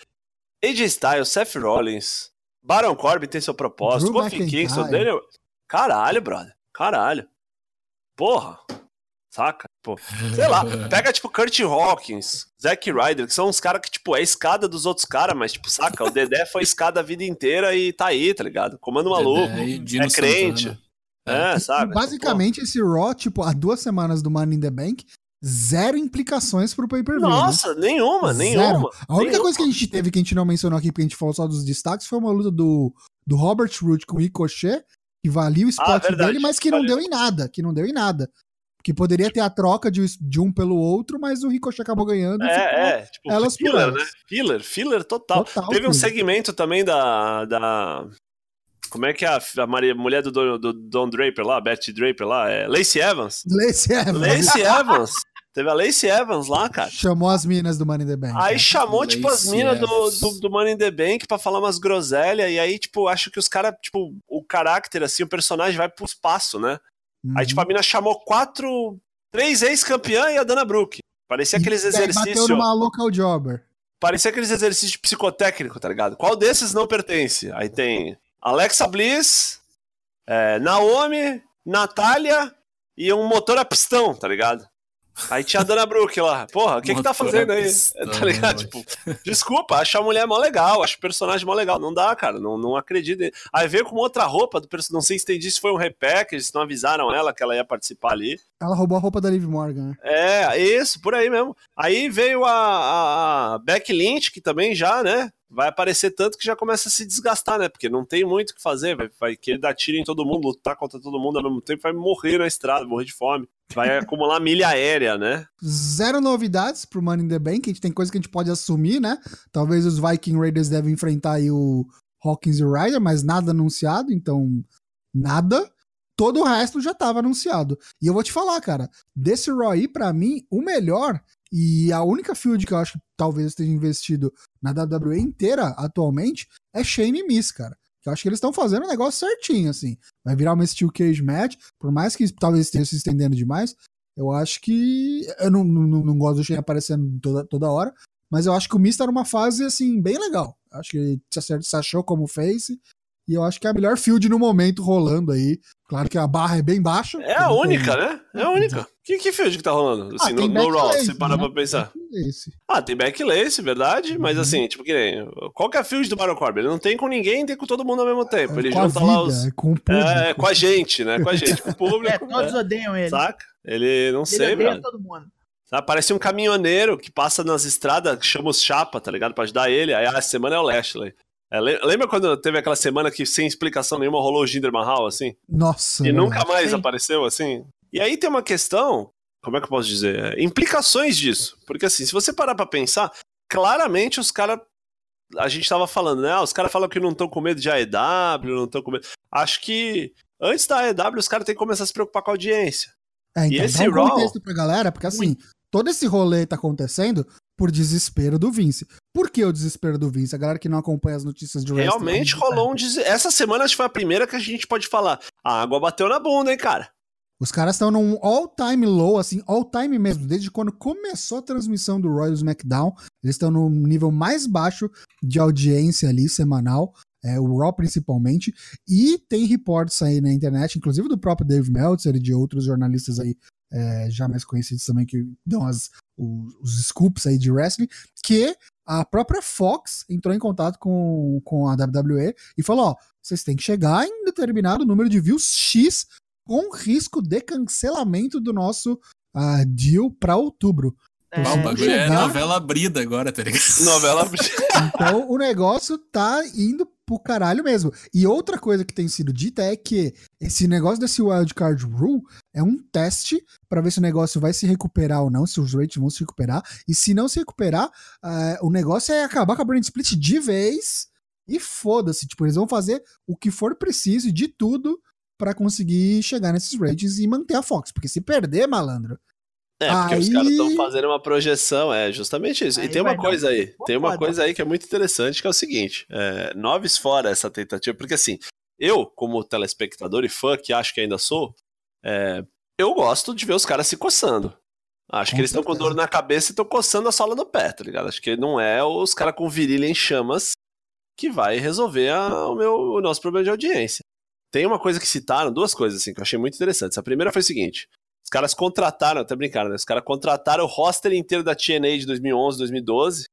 AJ Styles, Seth Rollins, Baron Corbin tem seu propósito, Kofi Kingston, Daniel... Caralho, brother. Caralho. Porra. Saca? Pô, [LAUGHS] sei lá, pega tipo Kurt Hawkins, Zack Ryder, que são uns caras que, tipo, é a escada dos outros caras, mas, tipo, saca? O Dedé foi escada a vida inteira e tá aí, tá ligado? Comando maluco, é crente. Santana. É, sabe? Basicamente, Pô. esse Raw, tipo, há duas semanas do Money in the Bank, zero implicações pro pay-per-view. Né? Nossa, né? nenhuma, nenhuma. Zero. A única nenhuma. coisa que a gente teve que a gente não mencionou aqui, porque a gente falou só dos destaques, foi uma luta do, do Robert Root com o Ricochet, que valia o ah, spot ah, dele, mas que não deu em nada, que não deu em nada. Que poderia ter a troca de, de um pelo outro, mas o Ricochet acabou ganhando. É, é. Tipo, elas filler, né? Filler, filler total. total Teve um segmento também da, da como é que é a, a Maria, mulher do, do, do Don Draper lá, Betty Draper lá? É Lacey Evans? Lacey Evans. Lacey [LAUGHS] Evans. Teve a Lacey Evans lá, cara. Chamou as minas do Money in the Bank. Aí chamou, tipo, as minas do, do, do, Money in the Bank pra falar umas groselhas. E aí, tipo, acho que os caras, tipo, o caráter, assim, o personagem vai pro espaço, né? Uhum. Aí, tipo, a mina chamou quatro. Três ex-campeã e a Dana Brooke. Parecia aqueles exercícios. Bateu numa local jobber. Parecia aqueles exercícios psicotécnicos, tá ligado? Qual desses não pertence? Aí tem Alexa Bliss, é, Naomi, Natália e um motor a pistão, tá ligado? Aí tinha a Dana Brooke lá. Porra, o que que tá fazendo aí? [LAUGHS] tá ligado? Tipo, desculpa, acho a mulher mó legal, acho o personagem mó legal. Não dá, cara, não, não acredito. Aí veio com outra roupa do personagem. Não sei se entendi se foi um repack, se não avisaram ela que ela ia participar ali. Ela roubou a roupa da Liv Morgan. Né? É, isso, por aí mesmo. Aí veio a, a, a Beck Lynch, que também já, né? Vai aparecer tanto que já começa a se desgastar, né? Porque não tem muito o que fazer, vai, vai querer dar tiro em todo mundo, lutar contra todo mundo ao mesmo tempo, vai morrer na estrada, morrer de fome. Vai [LAUGHS] acumular milha aérea, né? Zero novidades pro Money in the Bank, a gente tem coisa que a gente pode assumir, né? Talvez os Viking Raiders devem enfrentar aí o Hawkins e o Ryder, mas nada anunciado, então nada. Todo o resto já estava anunciado. E eu vou te falar, cara, desse Raw aí, pra mim, o melhor e a única field que eu acho que talvez esteja investido na WWE inteira atualmente é Shane e Miss, cara. Que eu acho que eles estão fazendo o negócio certinho, assim. Vai virar uma Steel Cage Match, por mais que talvez esteja se estendendo demais. Eu acho que. Eu não, não, não gosto do Shane aparecendo toda, toda hora, mas eu acho que o Miss tá numa fase, assim, bem legal. Eu acho que ele se achou como face. E eu acho que é a melhor field no momento rolando aí. Claro que a barra é bem baixa. É a única, tem... né? É a única. Que, que field que tá rolando? Assim, ah, no, no Raw, você para né? pra pensar. Backlace. Ah, tem backlace, verdade, mas uhum. assim, tipo que nem. Qual que é a field do Baron Corbin? Ele não tem com ninguém, tem com todo mundo ao mesmo tempo. Ele com junta vida, lá os. É com, o público. É, com a gente, né? Com a gente, com o [LAUGHS] público. é, todos né? odeiam ele. Saca? Ele não ele sei, velho. todo mundo. Ah, parece um caminhoneiro que passa nas estradas, chama os chapa, tá ligado? Pra ajudar ele. Aí a semana é o Lashley. É, lembra quando teve aquela semana que sem explicação nenhuma rolou o Jinder Mahal, assim? Nossa. E nunca mais sim. apareceu, assim? E aí tem uma questão, como é que eu posso dizer? É, implicações disso. Porque assim, se você parar pra pensar, claramente os caras. A gente tava falando, né? Ah, os caras falam que não estão com medo de AEW, não estão com medo. Acho que antes da AEW os caras têm que começar a se preocupar com a audiência. É, então, e esse dá um Raw... contexto pra galera, porque assim, todo esse rolê tá acontecendo por desespero do Vince. Por que o desespero do Vince? A galera que não acompanha as notícias de wrestling. Realmente rolou um desespero. Essa semana acho que foi a primeira que a gente pode falar. A água bateu na bunda, hein, cara? Os caras estão num all-time low, assim, all-time mesmo. Desde quando começou a transmissão do Royal SmackDown, eles estão no nível mais baixo de audiência ali, semanal. É, o Raw principalmente, e tem reportes aí na internet, inclusive do próprio Dave Meltzer e de outros jornalistas aí é, já mais conhecidos também, que dão as, os, os scoops aí de wrestling, que a própria Fox entrou em contato com, com a WWE e falou: ó, vocês têm que chegar em determinado número de views X com risco de cancelamento do nosso uh, deal para outubro. É. o bagulho é chegar... é novela abrida agora, tá ligado? [LAUGHS] Novela abrida. Então o negócio tá indo pro caralho mesmo. E outra coisa que tem sido dita é que esse negócio desse wildcard rule é um teste para ver se o negócio vai se recuperar ou não, se os rates vão se recuperar. E se não se recuperar, uh, o negócio é acabar com a brand split de vez e foda-se. Tipo, eles vão fazer o que for preciso de tudo para conseguir chegar nesses ratings e manter a Fox. Porque se perder, malandro, é, porque aí... os caras estão fazendo uma projeção, é justamente isso. Aí e tem uma coisa aí, tem uma coisa aí que é muito interessante, que é o seguinte: é, noves fora essa tentativa, porque assim, eu, como telespectador e fã, que acho que ainda sou, é, eu gosto de ver os caras se coçando. Acho com que eles estão com dor na cabeça e estão coçando a sola do pé, tá ligado? Acho que não é os caras com virilha em chamas que vai resolver a, o, meu, o nosso problema de audiência. Tem uma coisa que citaram, duas coisas assim, que eu achei muito interessantes. A primeira foi o seguinte: caras contrataram, até brincaram, né? Os caras contrataram o roster inteiro da TNA de 2011, 2012.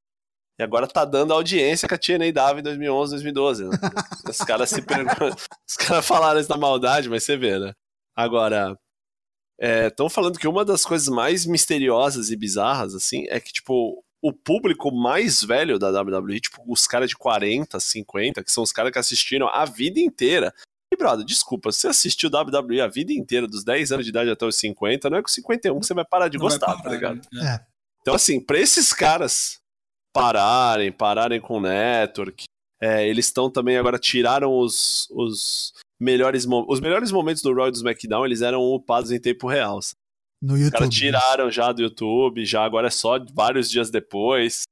E agora tá dando a audiência que a TNA dava em 2011, 2012. Né? [LAUGHS] Os caras se perguntam. Os caras falaram isso na maldade, mas você vê, né? Agora, estão é, falando que uma das coisas mais misteriosas e bizarras, assim, é que, tipo, o público mais velho da WWE, tipo, os caras de 40, 50, que são os caras que assistiram a vida inteira, e, brother, desculpa, você assistiu WWE a vida inteira, dos 10 anos de idade até os 50, não é com 51 que você vai parar de não gostar, tá parar, tá ligado? É. Então, assim, pra esses caras pararem, pararem com o network, é, eles estão também agora, tiraram os, os melhores os melhores momentos do Royal do SmackDown, eles eram upados em tempo real. No YouTube. Os caras tiraram já do YouTube, já agora é só vários dias depois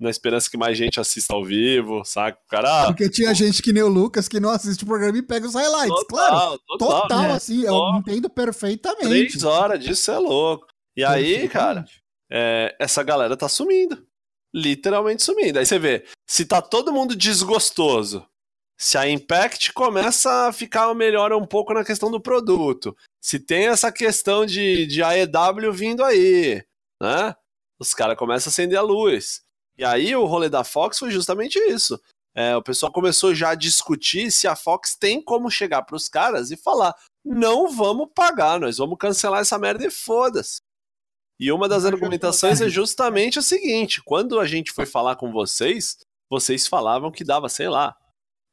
na esperança que mais gente assista ao vivo, saca? Cara. Porque tinha gente que nem o Lucas que não assiste o programa e pega os highlights, total, claro. Total, total né? assim, eu entendo perfeitamente. Três horas disso é louco. E aí, cara, é, essa galera tá sumindo. Literalmente sumindo. Aí você vê, se tá todo mundo desgostoso, se a Impact começa a ficar melhor um pouco na questão do produto, se tem essa questão de, de AEW vindo aí, né? Os caras começam a acender a luz. E aí o rolê da Fox foi justamente isso. É, o pessoal começou já a discutir se a Fox tem como chegar para os caras e falar: não vamos pagar, nós vamos cancelar essa merda e foda-se. E uma das argumentações é justamente o seguinte: quando a gente foi falar com vocês, vocês falavam que dava, sei lá,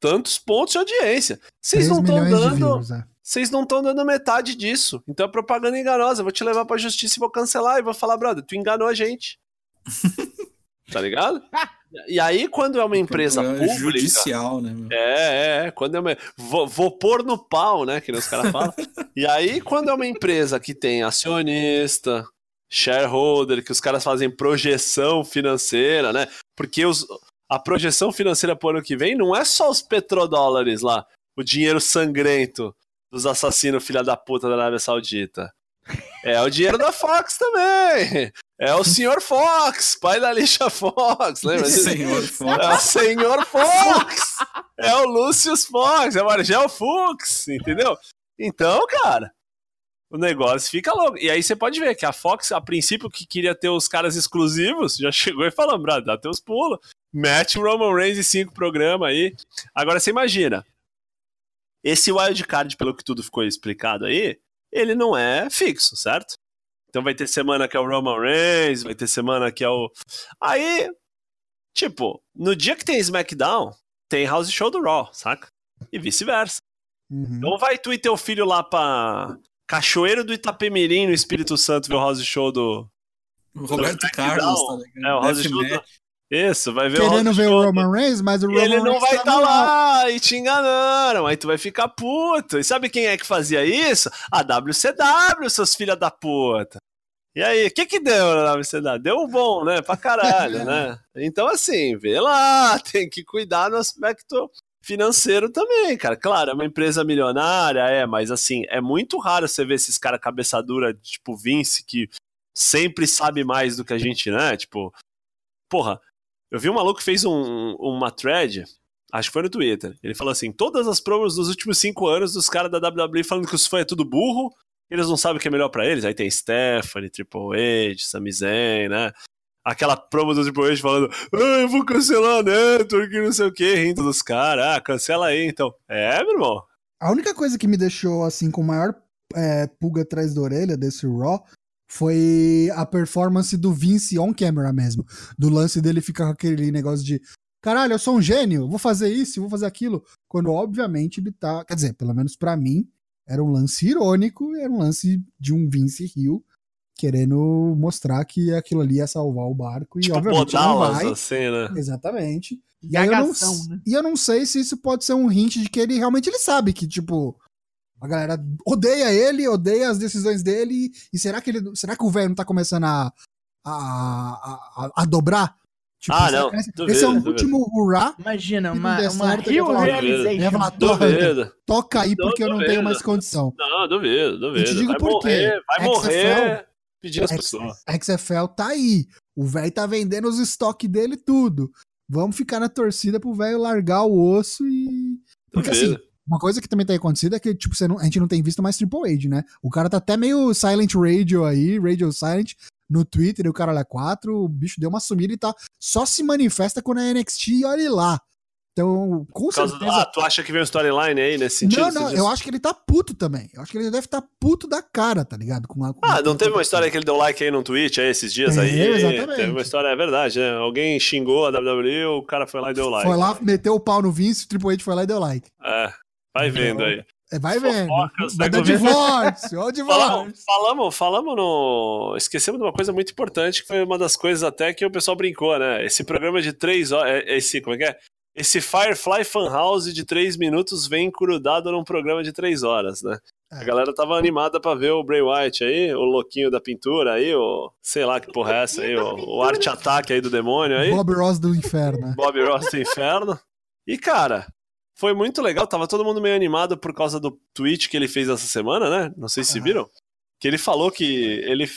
tantos pontos de audiência. Vocês não estão dando. É. Vocês não estão dando metade disso. Então é propaganda enganosa. Eu vou te levar pra justiça e vou cancelar e vou falar, brother, tu enganou a gente. [LAUGHS] Tá ligado? [LAUGHS] E aí, quando é uma empresa é pública. Judicial, né? Meu? É, é. Quando é uma, vou, vou pôr no pau, né? Que os caras falam. [LAUGHS] e aí, quando é uma empresa que tem acionista, shareholder, que os caras fazem projeção financeira, né? Porque os, a projeção financeira pro ano que vem não é só os petrodólares lá, o dinheiro sangrento dos assassinos filha da puta da Arábia Saudita. É o dinheiro da Fox também. É o Sr. Fox, pai da Alicia Fox, lembra? Senhor Fox. É o Senhor Fox! É o Lucius Fox, é o Argel Fox, entendeu? Então, cara, o negócio fica louco. E aí você pode ver que a Fox, a princípio, que queria ter os caras exclusivos, já chegou e falou, brother, dá teus pulos. Mete o Roman Reigns em cinco programas aí. Agora você imagina, esse wildcard, pelo que tudo ficou explicado aí, ele não é fixo, certo? Então vai ter semana que é o Roman Reigns, vai ter semana que é o. Aí, tipo, no dia que tem SmackDown, tem House Show do Raw, saca? E vice-versa. Uhum. Então vai tu e teu filho lá pra Cachoeiro do Itapemirim, no Espírito Santo, ver o House Show do. O Roberto Do Carlos, tá ligado? É, o House Show do... Isso, vai ver Querendo House ver o Roman Reigns, mas o Roman ele não Reigns vai tá estar no- lá e te enganaram. Aí tu vai ficar puto. E sabe quem é que fazia isso? A WCW, seus filha da puta. E aí, o que que deu na WCW? Deu bom, né? Pra caralho, né? [LAUGHS] Então, assim, vê lá, [LAUGHS] tem que cuidar no aspecto financeiro também, cara. Claro, é uma empresa milionária, é, mas assim, é muito raro você ver esses caras cabeça dura, tipo Vince, que sempre sabe mais do que a gente, né? Tipo, porra, eu vi um maluco que fez um- uma thread, acho que foi no Twitter. Ele falou assim: todas as promos dos últimos cinco anos dos caras da WWE falando que os fãs é tudo burro, eles não sabem o que é melhor pra eles. Aí tem Stephanie, Triple H, Sami Zayn, né? Aquela promo do Triple H falando, ah, eu vou cancelar a Network, não sei o que, rindo dos caras. Ah, cancela aí então. É, meu irmão. A única coisa que me deixou, assim, com maior é, pulga atrás da orelha desse Raw foi a performance do Vince on camera mesmo. Do lance dele ficar com aquele negócio de caralho, eu sou um gênio, vou fazer isso, vou fazer aquilo. Quando, obviamente, ele tá. Quer dizer, pelo menos pra mim, era um lance irônico, era um lance de um Vince Hill querendo mostrar que aquilo ali ia salvar o barco. E, tipo, obviamente, não vai. assim, né? Exatamente. E aí eu não, né? e eu não sei se isso pode ser um hint de que ele realmente ele sabe que, tipo, a galera odeia ele, odeia as decisões dele. E será que ele. Será que o velho não tá começando a. a, a, a- dobrar? Tipo, Ah, não, Esse, duvido, esse é o duvido. último hurrá. Imagina, uma, uma Rio "Duvido." Realization. "Toca, Duvido. toca aí porque eu não duvido. tenho mais condição. Não, duvido, duvido. Eu te digo vai por quê. morrer, vai XFL morrer pedindo as pessoas. A XFL tá aí. O velho tá vendendo os estoques dele tudo. Vamos ficar na torcida pro velho largar o osso e. Porque assim, Duvido. Uma coisa que também tem acontecido é que, tipo, você não- a gente não tem visto mais Triple H, né? O cara tá até meio Silent Radio aí, Radio Silent, no Twitter, e o cara lá 4, o bicho deu uma sumida e tá. Só se manifesta quando é NXT e olhe lá. Então, com do- certeza. Ah, tu acha que vem um storyline aí nesse sentido? não, não, eu acho que ele tá puto também. Eu acho que ele deve estar puto da cara, tá ligado? Com a, com Ah, não teve uma história que ele deu like aí no Twitch aí esses dias É, aí? exatamente. Teve uma história, é verdade, né? Alguém xingou a WWE, o cara foi lá e deu like. Foi lá, meteu o pau no Vince, o Triple H foi lá e deu like. É, vai vendo aí. É, vai vendo. Fofocas, Vai né, dar governo. divórcio, o Falamos, divórcio. falamos, falamos no. Esquecemos de uma coisa muito importante, que foi uma das coisas até que o pessoal brincou, né? Esse programa de três horas. Esse, como é que é? Esse Firefly Funhouse de três minutos vem grudado num programa de três horas, né? A É. galera tava animada pra ver o Bray White aí, o louquinho da pintura aí, o. Sei lá que porra é essa aí, o, o arte ataque aí do demônio aí. Bob Ross do inferno. né? Bob Ross do Inferno. E, cara, foi muito legal. Tava todo mundo meio animado por causa do tweet que ele fez essa semana, né? Não sei se viram. Que ele falou que ele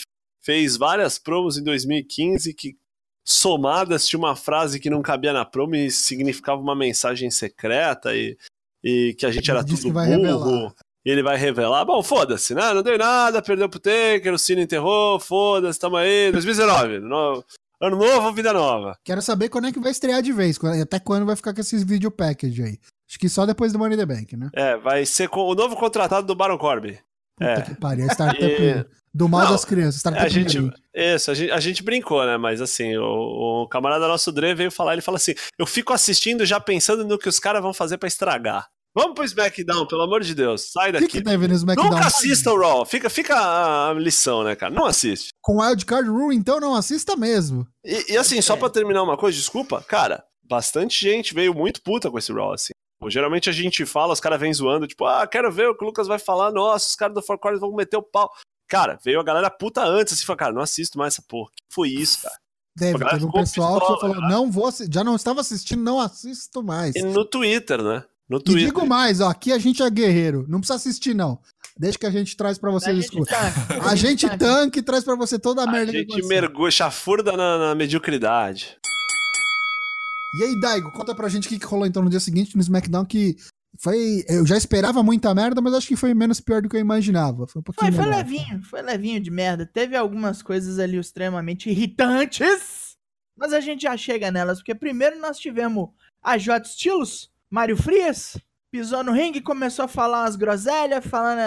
fez várias promos em 2015 que somadas tinha uma frase que não cabia na promo e significava uma mensagem secreta e, e que a gente Ele era tudo burro. revelar. E ele vai revelar. Bom, foda-se, né? Não deu nada, perdeu pro Taker, o Cine enterrou, foda-se, tamo aí. 2019, no- ano novo, vida nova. Quero saber quando é que vai estrear de vez. Até quando vai ficar com esses video package aí. Acho que só depois do Money the Bank, né? É, vai ser com o novo contratado do Baron Corbin. Puta É. que pariu. A startup E- do mal Não, das crianças. Startup a gente, isso, a gente, a gente brincou, né? Mas assim, o, o camarada nosso Dre veio falar, ele fala assim: eu fico assistindo já pensando no que os caras vão fazer pra estragar. Vamos pro SmackDown, pelo amor de Deus, sai O que, daqui. que teve no SmackDown? Nunca assista o Raw, fica, fica a lição, né, cara? Não assiste. Com Wildcard Rule, então não assista mesmo. E, e assim, só pra terminar uma coisa, desculpa, cara, bastante gente veio muito puta com esse Raw, assim. Pô, Geralmente a gente fala, os caras vêm zoando, tipo, ah, quero ver o que o Lucas vai falar, nossa, os caras do Four Corners vão meter o pau. Cara, veio a galera puta antes, assim, falou, cara, não assisto mais essa porra. Que foi isso, cara? Teve, A galera teve um pessoal pistola, que falou: não vou, já não estava assistindo, não assisto mais. E no Twitter, né? No E Twitter. digo mais, ó, aqui a gente é guerreiro. Não precisa assistir, não. Deixa que a gente traz pra A vocês escutar. tanque, A gente tanque. e traz pra você toda a A merda que gente mergulha, chafurda na, na mediocridade. E aí, Daigo, conta pra gente o que que rolou então no dia seguinte no SmackDown que foi. Eu já esperava muita merda, mas acho que foi menos pior do que eu imaginava. Foi um pouquinho. Foi, foi levinho, foi levinho de merda. Teve algumas coisas ali extremamente irritantes, mas a gente já chega nelas, porque primeiro nós tivemos a J Estilos, Mário Frias, pisou no ringue e começou a falar umas groselhas, falando,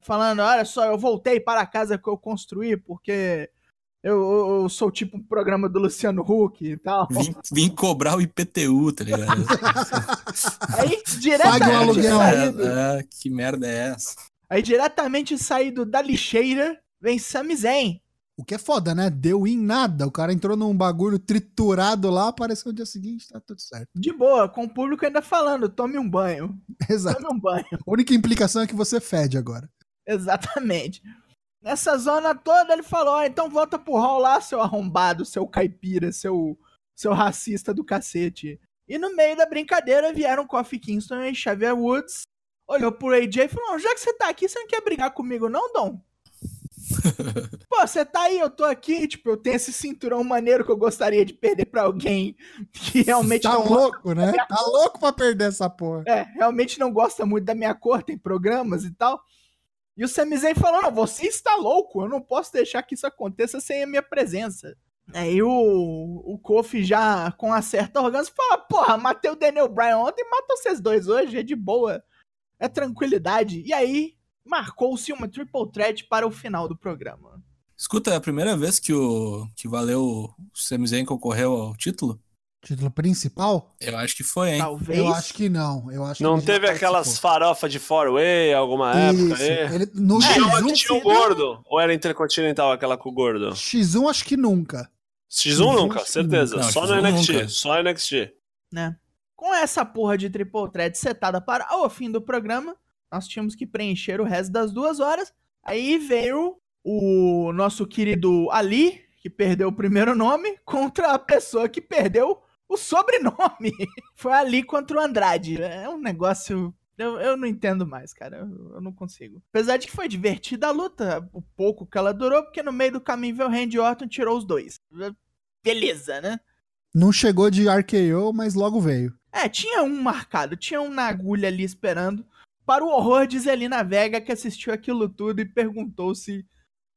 falando, olha só, eu voltei para a casa que eu construí, porque eu, eu- eu sou tipo um programa do Luciano Huck e tal. Vim, vim cobrar o IPTU, tá ligado? [LAUGHS] Aí, diretamente Pague o aluguel. saído, É, é, que merda é essa? aí, diretamente saído da lixeira, vem Sami Zayn. O que é foda, né? Deu em nada. O cara entrou num bagulho triturado lá, apareceu no dia seguinte, tá tudo certo. De boa, com o público ainda falando, tome um banho, [LAUGHS] Exato. tome um banho. A única implicação é que você fede agora. Exatamente. Nessa zona toda ele falou, "Ó, então volta pro hall lá, seu arrombado, seu caipira, seu, seu racista do cacete. E no meio da brincadeira vieram Kofi Kingston e Xavier Woods, olhou pro AJ e falou, já que você tá aqui, você não quer brigar comigo não, Dom? [LAUGHS] Pô, você tá aí, eu tô aqui, tipo, eu tenho esse cinturão maneiro que eu gostaria de perder pra alguém que realmente Tá não louco, né? Tá louco pra perder essa porra. é, realmente não gosta muito da minha cor, tem programas e tal. E o Sami Zayn falou, não, você está louco, eu não posso deixar que isso aconteça sem a minha presença. Aí o, o Kofi já, com uma certa arrogância, fala, porra, matei o Daniel Bryan ontem, mata vocês dois hoje, é de boa. É tranquilidade. E aí, marcou-se uma triple threat para o final do programa. Escuta, é a primeira vez que o que valeu o Sami Zayn concorreu ao título? Título principal? Eu acho que foi, hein? Talvez. Eu acho que não. Eu acho que Não teve aquelas farofas de four-way alguma época Isso. aí? Ele, no que X1, tinha o gordo? Ou era intercontinental aquela com o gordo? X1 acho que nunca. X1 X1 nunca, certeza. nunca. Só Não, no X1 NXT. nunca. Só no NXT. né? Com essa porra de triple threat setada para o fim do programa, nós tínhamos que preencher o resto das duas horas. Aí veio o nosso querido Ali, que perdeu o primeiro nome, [LAUGHS] contra a pessoa que perdeu o sobrenome. [LAUGHS] Foi Ali contra o Andrade. É um negócio. Eu, eu não entendo mais, cara. Eu, eu não consigo. Apesar de que foi divertida a luta, o pouco que ela durou, porque no meio do caminho veio o Randy Orton tirou os dois. Beleza, né? Não chegou de RKO, mas logo veio. É, tinha um marcado, tinha um na agulha ali esperando. Para o horror de Zelina Vega, que assistiu aquilo tudo e perguntou se,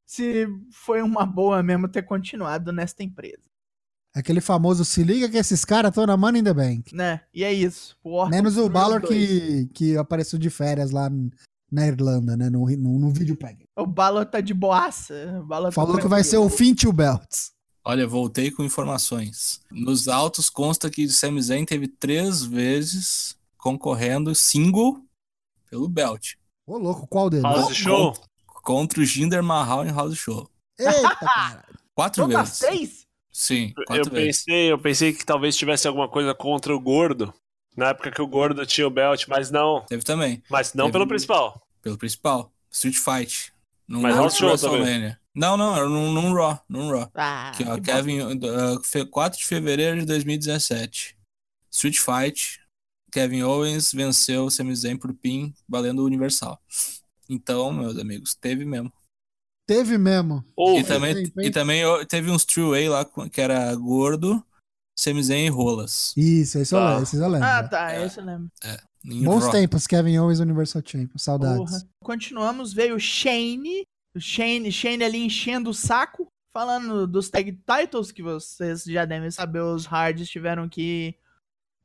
se foi uma boa mesmo ter continuado nesta empresa, Aquele famoso se liga que esses caras estão na Money in the Bank. né? E é isso. O Menos o Balor que, que apareceu de férias lá na Irlanda, né? No, no, no vídeo pack. O Balor tá de boaça. O Balor tá Falou que vai ser o fim to belts. Olha, voltei com informações. Nos autos consta que Sami Zayn teve três vezes concorrendo single pelo belt. Ô, louco, qual deles? House Show? Contra o Jinder Mahal em House Show. Eita, [LAUGHS] cara. Quatro Todas as vezes. três? Sim, Eu vezes. pensei, eu pensei que talvez tivesse alguma coisa contra o gordo. Na época que o gordo tinha o belt, mas não. Teve também, Mas não Teve- pelo principal. pelo principal. Street Fight. Num Mas House Show WrestleMania. Não, não, era num, num Raw. Num Raw. Ah, Aqui, ó, que Kevin, uh, fe- 4 de fevereiro de 2017. Street Fight. Kevin Owens venceu o Sami Zayn por pin, valendo o Universal. Então, meus amigos, teve mesmo. Teve mesmo. Ou E também, tem, tem. e também teve uns three-way lá com- que era gordo, Sami Zayn e rolas. Isso, esse eu Tá. lembro. Esses eu lembro. Ah, tá, É. esse eu lembro. Em Bons Raw. tempos, Kevin Owens Universal Champion. Saudades. Porra. Continuamos, veio o Shane, o Shane, Shane ali enchendo o saco, falando dos tag titles que vocês já devem saber, os Hards tiveram que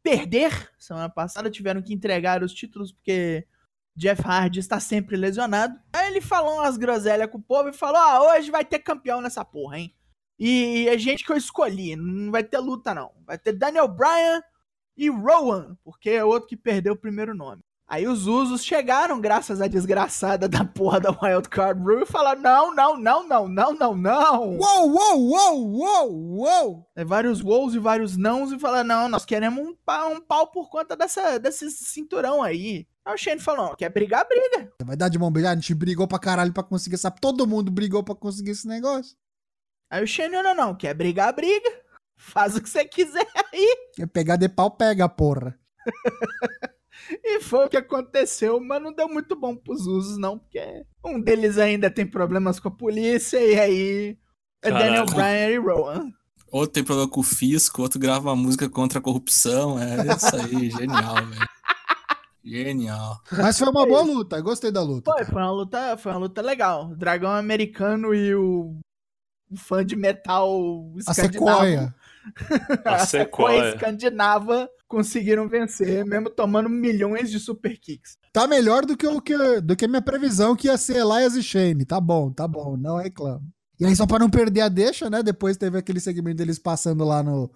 perder semana passada, tiveram que entregar os títulos porque Jeff Hardy está sempre lesionado. Aí ele falou umas groselhas com o povo e falou: "Ah, hoje vai ter campeão nessa porra, hein?" E a gente que eu escolhi, não vai ter luta não. Vai ter Daniel Bryan e Rowan, porque é outro que perdeu o primeiro nome. Aí os Usos chegaram, graças à desgraçada da porra da Wild Card Rule, e falaram: não, não, não, não, não, não, não. Uou, uou, uou, uou, uou. Aí vários wows e vários nãos e falaram: não, nós queremos um pau, um pau por conta dessa, desse cinturão aí. Aí o Shane falou: não, quer brigar, briga. Vai dar de mão beijada? A gente brigou pra caralho pra conseguir essa. Todo mundo brigou pra conseguir esse negócio. Aí o Shane: não, não, não, quer brigar, briga. Faz o que você quiser aí. Quer pegar de pau, pega, porra. [LAUGHS] E foi o que aconteceu, mas não deu muito bom pros usos, não, porque um deles ainda tem problemas com a polícia, e aí é Daniel. Bryan e Rowan. Outro tem problema com o fisco, outro grava uma música contra a corrupção. É isso aí, genial, velho. [LAUGHS] Genial. Mas foi uma boa luta, gostei da luta. Foi, foi uma luta, foi uma luta legal. O dragão americano e o, o fã de metal A escandinavo. sequoia. [LAUGHS] A A sequoia sequoia. escandinava conseguiram vencer, mesmo tomando milhões de super kicks. Tá melhor do que, o que, do que a minha previsão que ia ser Elias e Shane. Tá bom, tá bom, não reclamo. E aí, só pra não perder a deixa, né? Depois teve aquele segmento deles passando lá no,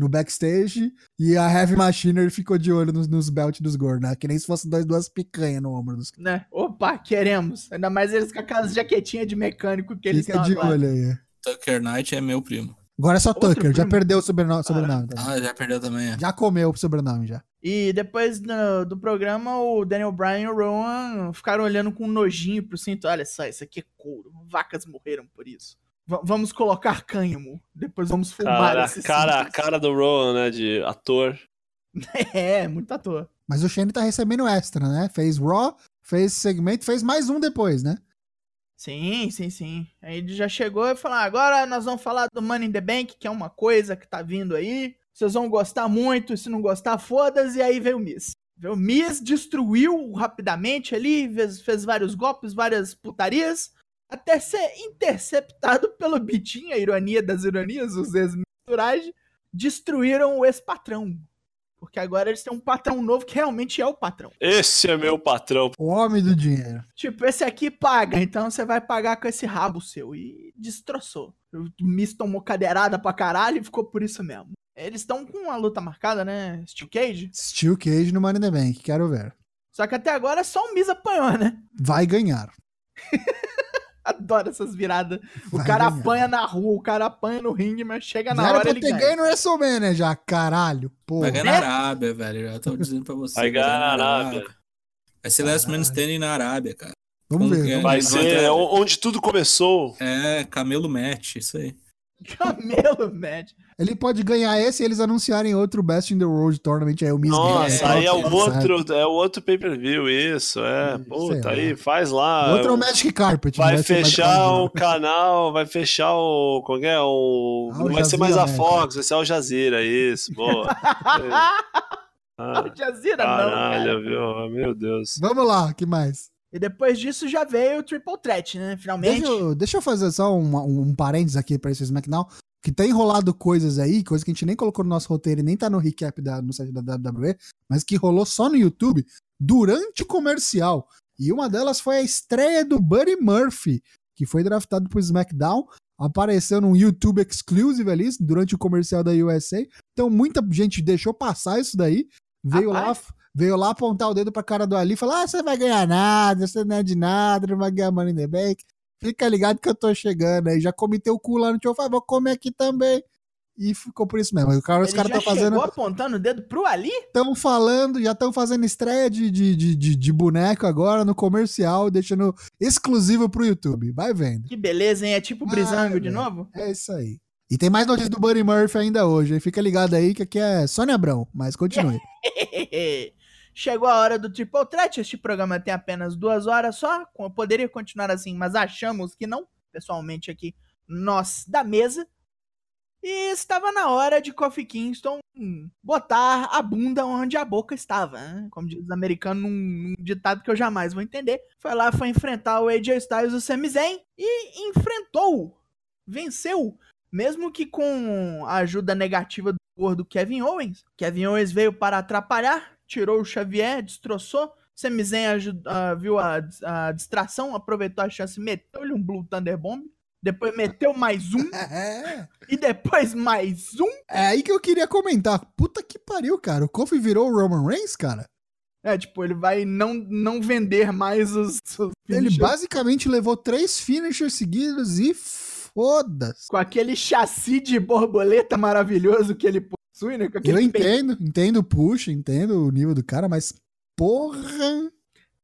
no backstage. E a Heavy Machinery ficou de olho nos, nos belt dos gordos, né? Que nem se fosse dois, duas picanhas no ombro dos Né? Opa, queremos. Ainda mais eles com aquelas jaquetinhas de mecânico que eles Fica estão de agora. olho aí. Tucker Knight é meu primo. Agora é só Outro Tucker, já primo. perdeu o sobrenome. sobrenome tá? Ah, já perdeu também. é. Já comeu o sobrenome já. E depois do, do programa, o Daniel Bryan e o Rowan ficaram olhando com nojinho pro cinto. Olha só, isso aqui é couro. Vacas morreram por isso. Va- vamos colocar cânhamo. Depois vamos fumar Cara, esses cara, a cara do Rowan, né? De ator. [LAUGHS] É, muito à toa. Mas o Shane tá recebendo extra, né? Fez Raw, fez segmento, fez mais um depois, né? Sim, sim, sim. Aí ele já chegou e falou: "Ah, agora nós vamos falar do Money in the Bank, que é uma coisa que tá vindo aí. Vocês vão gostar muito, se não gostar, foda-se. E aí veio o Miz. O Miz destruiu rapidamente ali, fez, fez vários golpes, várias putarias, até ser interceptado pelo Bitinho, a ironia das ironias, os ex-misturagem, destruíram o ex-patrão. Porque agora eles têm um patrão novo que realmente é o patrão. Esse é meu patrão. O homem do dinheiro. Tipo, esse aqui paga, então você vai pagar com esse rabo seu. E destroçou. O Miz tomou cadeirada pra caralho e ficou por isso mesmo. Eles estão com a luta marcada, né? Steel Cage. Steel Cage no Money in the Bank, quero ver. Só que até agora só o Miz apanhou, né? Vai ganhar. [LAUGHS] Adoro essas viradas. O Vai cara ganhar. apanha na rua, o cara apanha no ringue, mas chega na Já era hora pra ele ter ganha. ganho no WrestleMania já, caralho. Pô. Vai ganhar Né? na Arábia, velho. Já tô dizendo pra você. Vai ganhar na Arábia. Vai ser Last Man. Standing na Arábia, cara. Vamos Como ver. é? Vai ser até- onde tudo começou. É, Camelo Match, isso aí. [LAUGHS] Camelo, Matt. Ele pode ganhar esse e eles anunciarem outro Best in the World Tournament aí, o Miz Nossa, ganha, aí é o sabe? outro, é o outro pay-per-view, isso, é. Puta, aí faz lá. O outro é o Magic Carpet. Vai não mais fechar o canal, vai fechar o. Como é? O, não vai ser mais a né? Fox, vai ser Al Jazeera, isso, boa. [LAUGHS] Ah, Al Jazeera não, cara. caralho, viu? Meu Deus. Vamos lá, que mais? E depois disso já veio o Triple Threat, né? Finalmente. Deixa eu, deixa eu fazer só um, um parênteses aqui pra esse SmackDown. Que tem enrolado coisas aí, coisa que a gente nem colocou no nosso roteiro e nem tá no recap da, no site da WWE, mas que rolou só no YouTube durante o comercial. E uma delas foi a estreia do Buddy Murphy, que foi draftado pro SmackDown. Apareceu num YouTube exclusive ali durante o comercial da USA. Então muita gente deixou passar isso daí. Veio lá, Rapaz. veio lá apontar o dedo pra cara do Ali e falar: Ah, você vai ganhar nada, você não é de nada, não vai ganhar Money in the Bank. Fica ligado que eu tô chegando aí. Já comi teu cu lá no tio, vou comer aqui também. E ficou por isso mesmo. O cara, os caras estão fazendo. chegou apontando o dedo pro Ali? Estão falando, já estão fazendo estreia de, de, de, de, boneco agora no comercial, deixando exclusivo pro YouTube. Vai vendo. Que beleza, hein? É tipo Ah, Brisango de novo? É isso aí. E tem mais notícias do Buddy Murphy ainda hoje. hein? Fica ligado aí que aqui é Sônia Abrão, mas continue. [LAUGHS] Chegou a hora do Triple Threat. Este programa tem apenas duas horas só. com- Poderia continuar assim, mas achamos que não. Pessoalmente aqui, nós da mesa. E estava na hora de Kofi Kingston botar a bunda onde a boca estava. né? Como diz os americanos, num, num ditado que eu jamais vou entender. Foi lá, foi enfrentar o AJ Styles e o Sami Zayn. E enfrentou. Venceu. Mesmo que com a ajuda negativa do gordo Kevin Owens. Kevin Owens veio para atrapalhar, tirou o Xavier, destroçou. Zayn aju- ah, viu a, a distração, aproveitou a chance, meteu-lhe um Blue Thunder Bomb. Depois meteu mais um. [LAUGHS] É, e depois mais um. é aí que eu queria comentar. Puta que pariu, cara. O Kofi virou o Roman Reigns, cara. É, tipo, ele vai não, não vender mais os, os Ele basicamente levou três finishers seguidos e foda-se. com aquele chassi de borboleta maravilhoso que ele possui, Com aquele Eu peito. entendo, entendo o push, entendo o nível do cara, mas porra.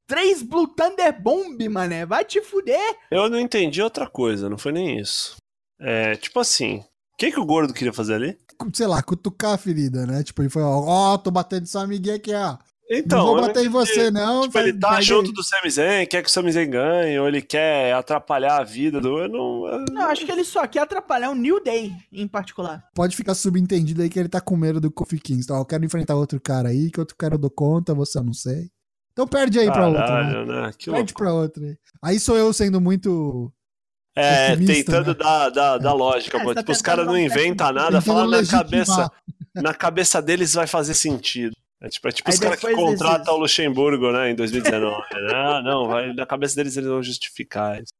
Três Blue Thunder Bomb, mané. Vai te fuder. Eu não entendi outra coisa, não foi nem isso. É, tipo assim, o que, que o gordo queria fazer ali? Sei lá, cutucar a ferida, né? Tipo, ele foi, ó, ó, tô batendo sua amiguinha aqui, ó. Então, não vou bater em entendi. você, não. Tipo, ele tá junto do Sami Zayn, quer que o Sami Zayn ganhe, ou ele quer atrapalhar a vida do. Eu não. eu- Não, acho que ele só quer atrapalhar o New Day, em particular. Pode ficar subentendido aí que ele tá com medo do Kofi Kingston. Ó, eu quero enfrentar outro cara aí, que outro cara eu dou conta, você eu não sei. Então perde aí pra outro, né? Caralho, né? Que Perde louco. pra outro aí. Aí sou eu sendo muito. É, pessimista, tentando né? dar, dar, dar lógica, É, pô. você tá Tipo, os caras não inventam nada, falam na legitimar. cabeça. Na cabeça deles vai fazer sentido. É tipo, é tipo os caras que contratam o Luxemburgo, né, em 2019. ah, não, vai, na cabeça deles eles vão justificar isso.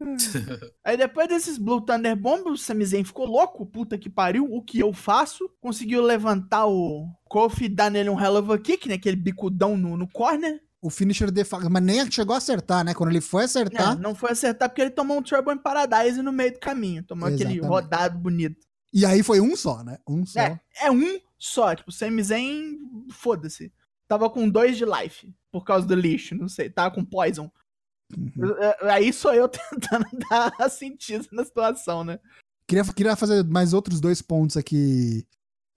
[LAUGHS] Aí depois desses Blue Thunder Bomb, o Sami Zayn ficou louco, puta que pariu, o que eu faço? Conseguiu levantar o Kofi e dar nele um hell of a kick, né, aquele bicudão no, no corner. O finisher de faca. Mas nem chegou a acertar, né? Quando ele foi acertar. É, não foi acertar porque ele tomou um Trouble em Paradise no meio do caminho, tomou aquele Exatamente. rodado bonito. E aí foi um só, né? Um só. É, é um só, tipo, o Sami Zayn, foda-se. Tava com dois de life, por causa do lixo, não sei, tava com poison. Uhum. Aí sou eu [LAUGHS] tentando dar sentido na situação, né? Queria, queria fazer mais outros dois pontos aqui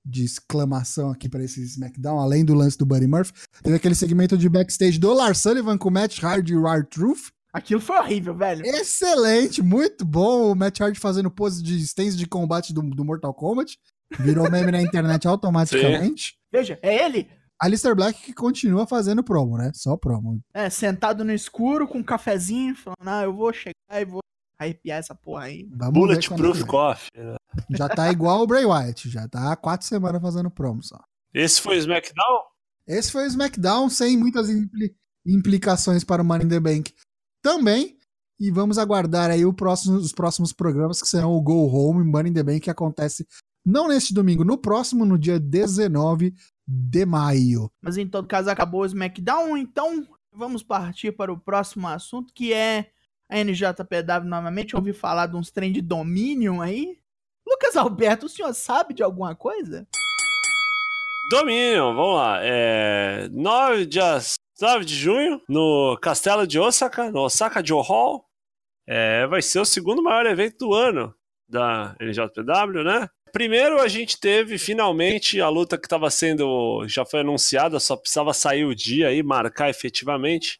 de exclamação aqui pra esse SmackDown, além do lance do Buddy Murphy. Teve aquele segmento de backstage do Lars Sullivan com o Matt Hardy e o R-Truth. Aquilo foi horrível, velho. Excelente, muito bom. O Matt Hardy fazendo pose de stance de combate do, do Mortal Kombat. Virou meme na internet automaticamente. Veja, é ele, Alistair Black que continua fazendo promo, né? Só promo. é, sentado no escuro com um cafezinho, falando, ah, eu vou chegar e vou arrepiar essa porra aí. Vamos Bulletproof vem. Coffee. né? Já tá igual o Bray Wyatt, já tá há quatro semanas fazendo promo só. Esse foi o SmackDown? Esse foi o SmackDown sem muitas impli- implicações para o Money in the Bank também. E vamos aguardar aí o próximo- os próximos programas que serão o Go Home e Money in the Bank que acontece não neste domingo, no próximo, no dia 19 de maio. Mas em todo caso, acabou o SmackDown, então vamos partir para o próximo assunto, que é a NJPW novamente. Eu ouvi falar de uns trem de Dominion aí. Lucas Alberto, o senhor sabe de alguma coisa? Dominion, vamos lá. É, 9, dia 9 de junho, no Castelo de Osaka, no Osaka Joe Hall. É, vai ser o segundo maior evento do ano da NJPW, né? Primeiro a gente teve finalmente a luta que estava sendo, já foi anunciada, só precisava sair o dia e marcar efetivamente.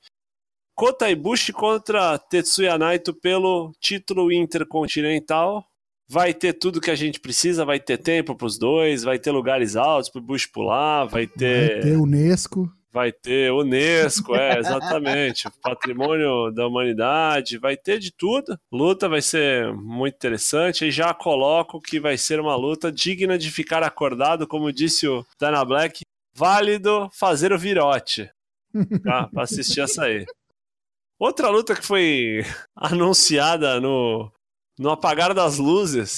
Kota Ibushi contra Tetsuya Naito pelo título intercontinental. Vai ter tudo que a gente precisa, vai ter tempo para os dois, vai ter lugares altos para o Bush pular, vai Vai ter, ter Unesco. Vai ter Unesco, é, [LAUGHS] exatamente, patrimônio da humanidade, vai ter de tudo. Luta vai ser muito interessante e já coloco que vai ser uma luta digna de ficar acordado, como disse o Dana Black, válido fazer o virote tá? [LAUGHS] para assistir essa aí. Outra luta que foi [LAUGHS] anunciada no, no apagar das luzes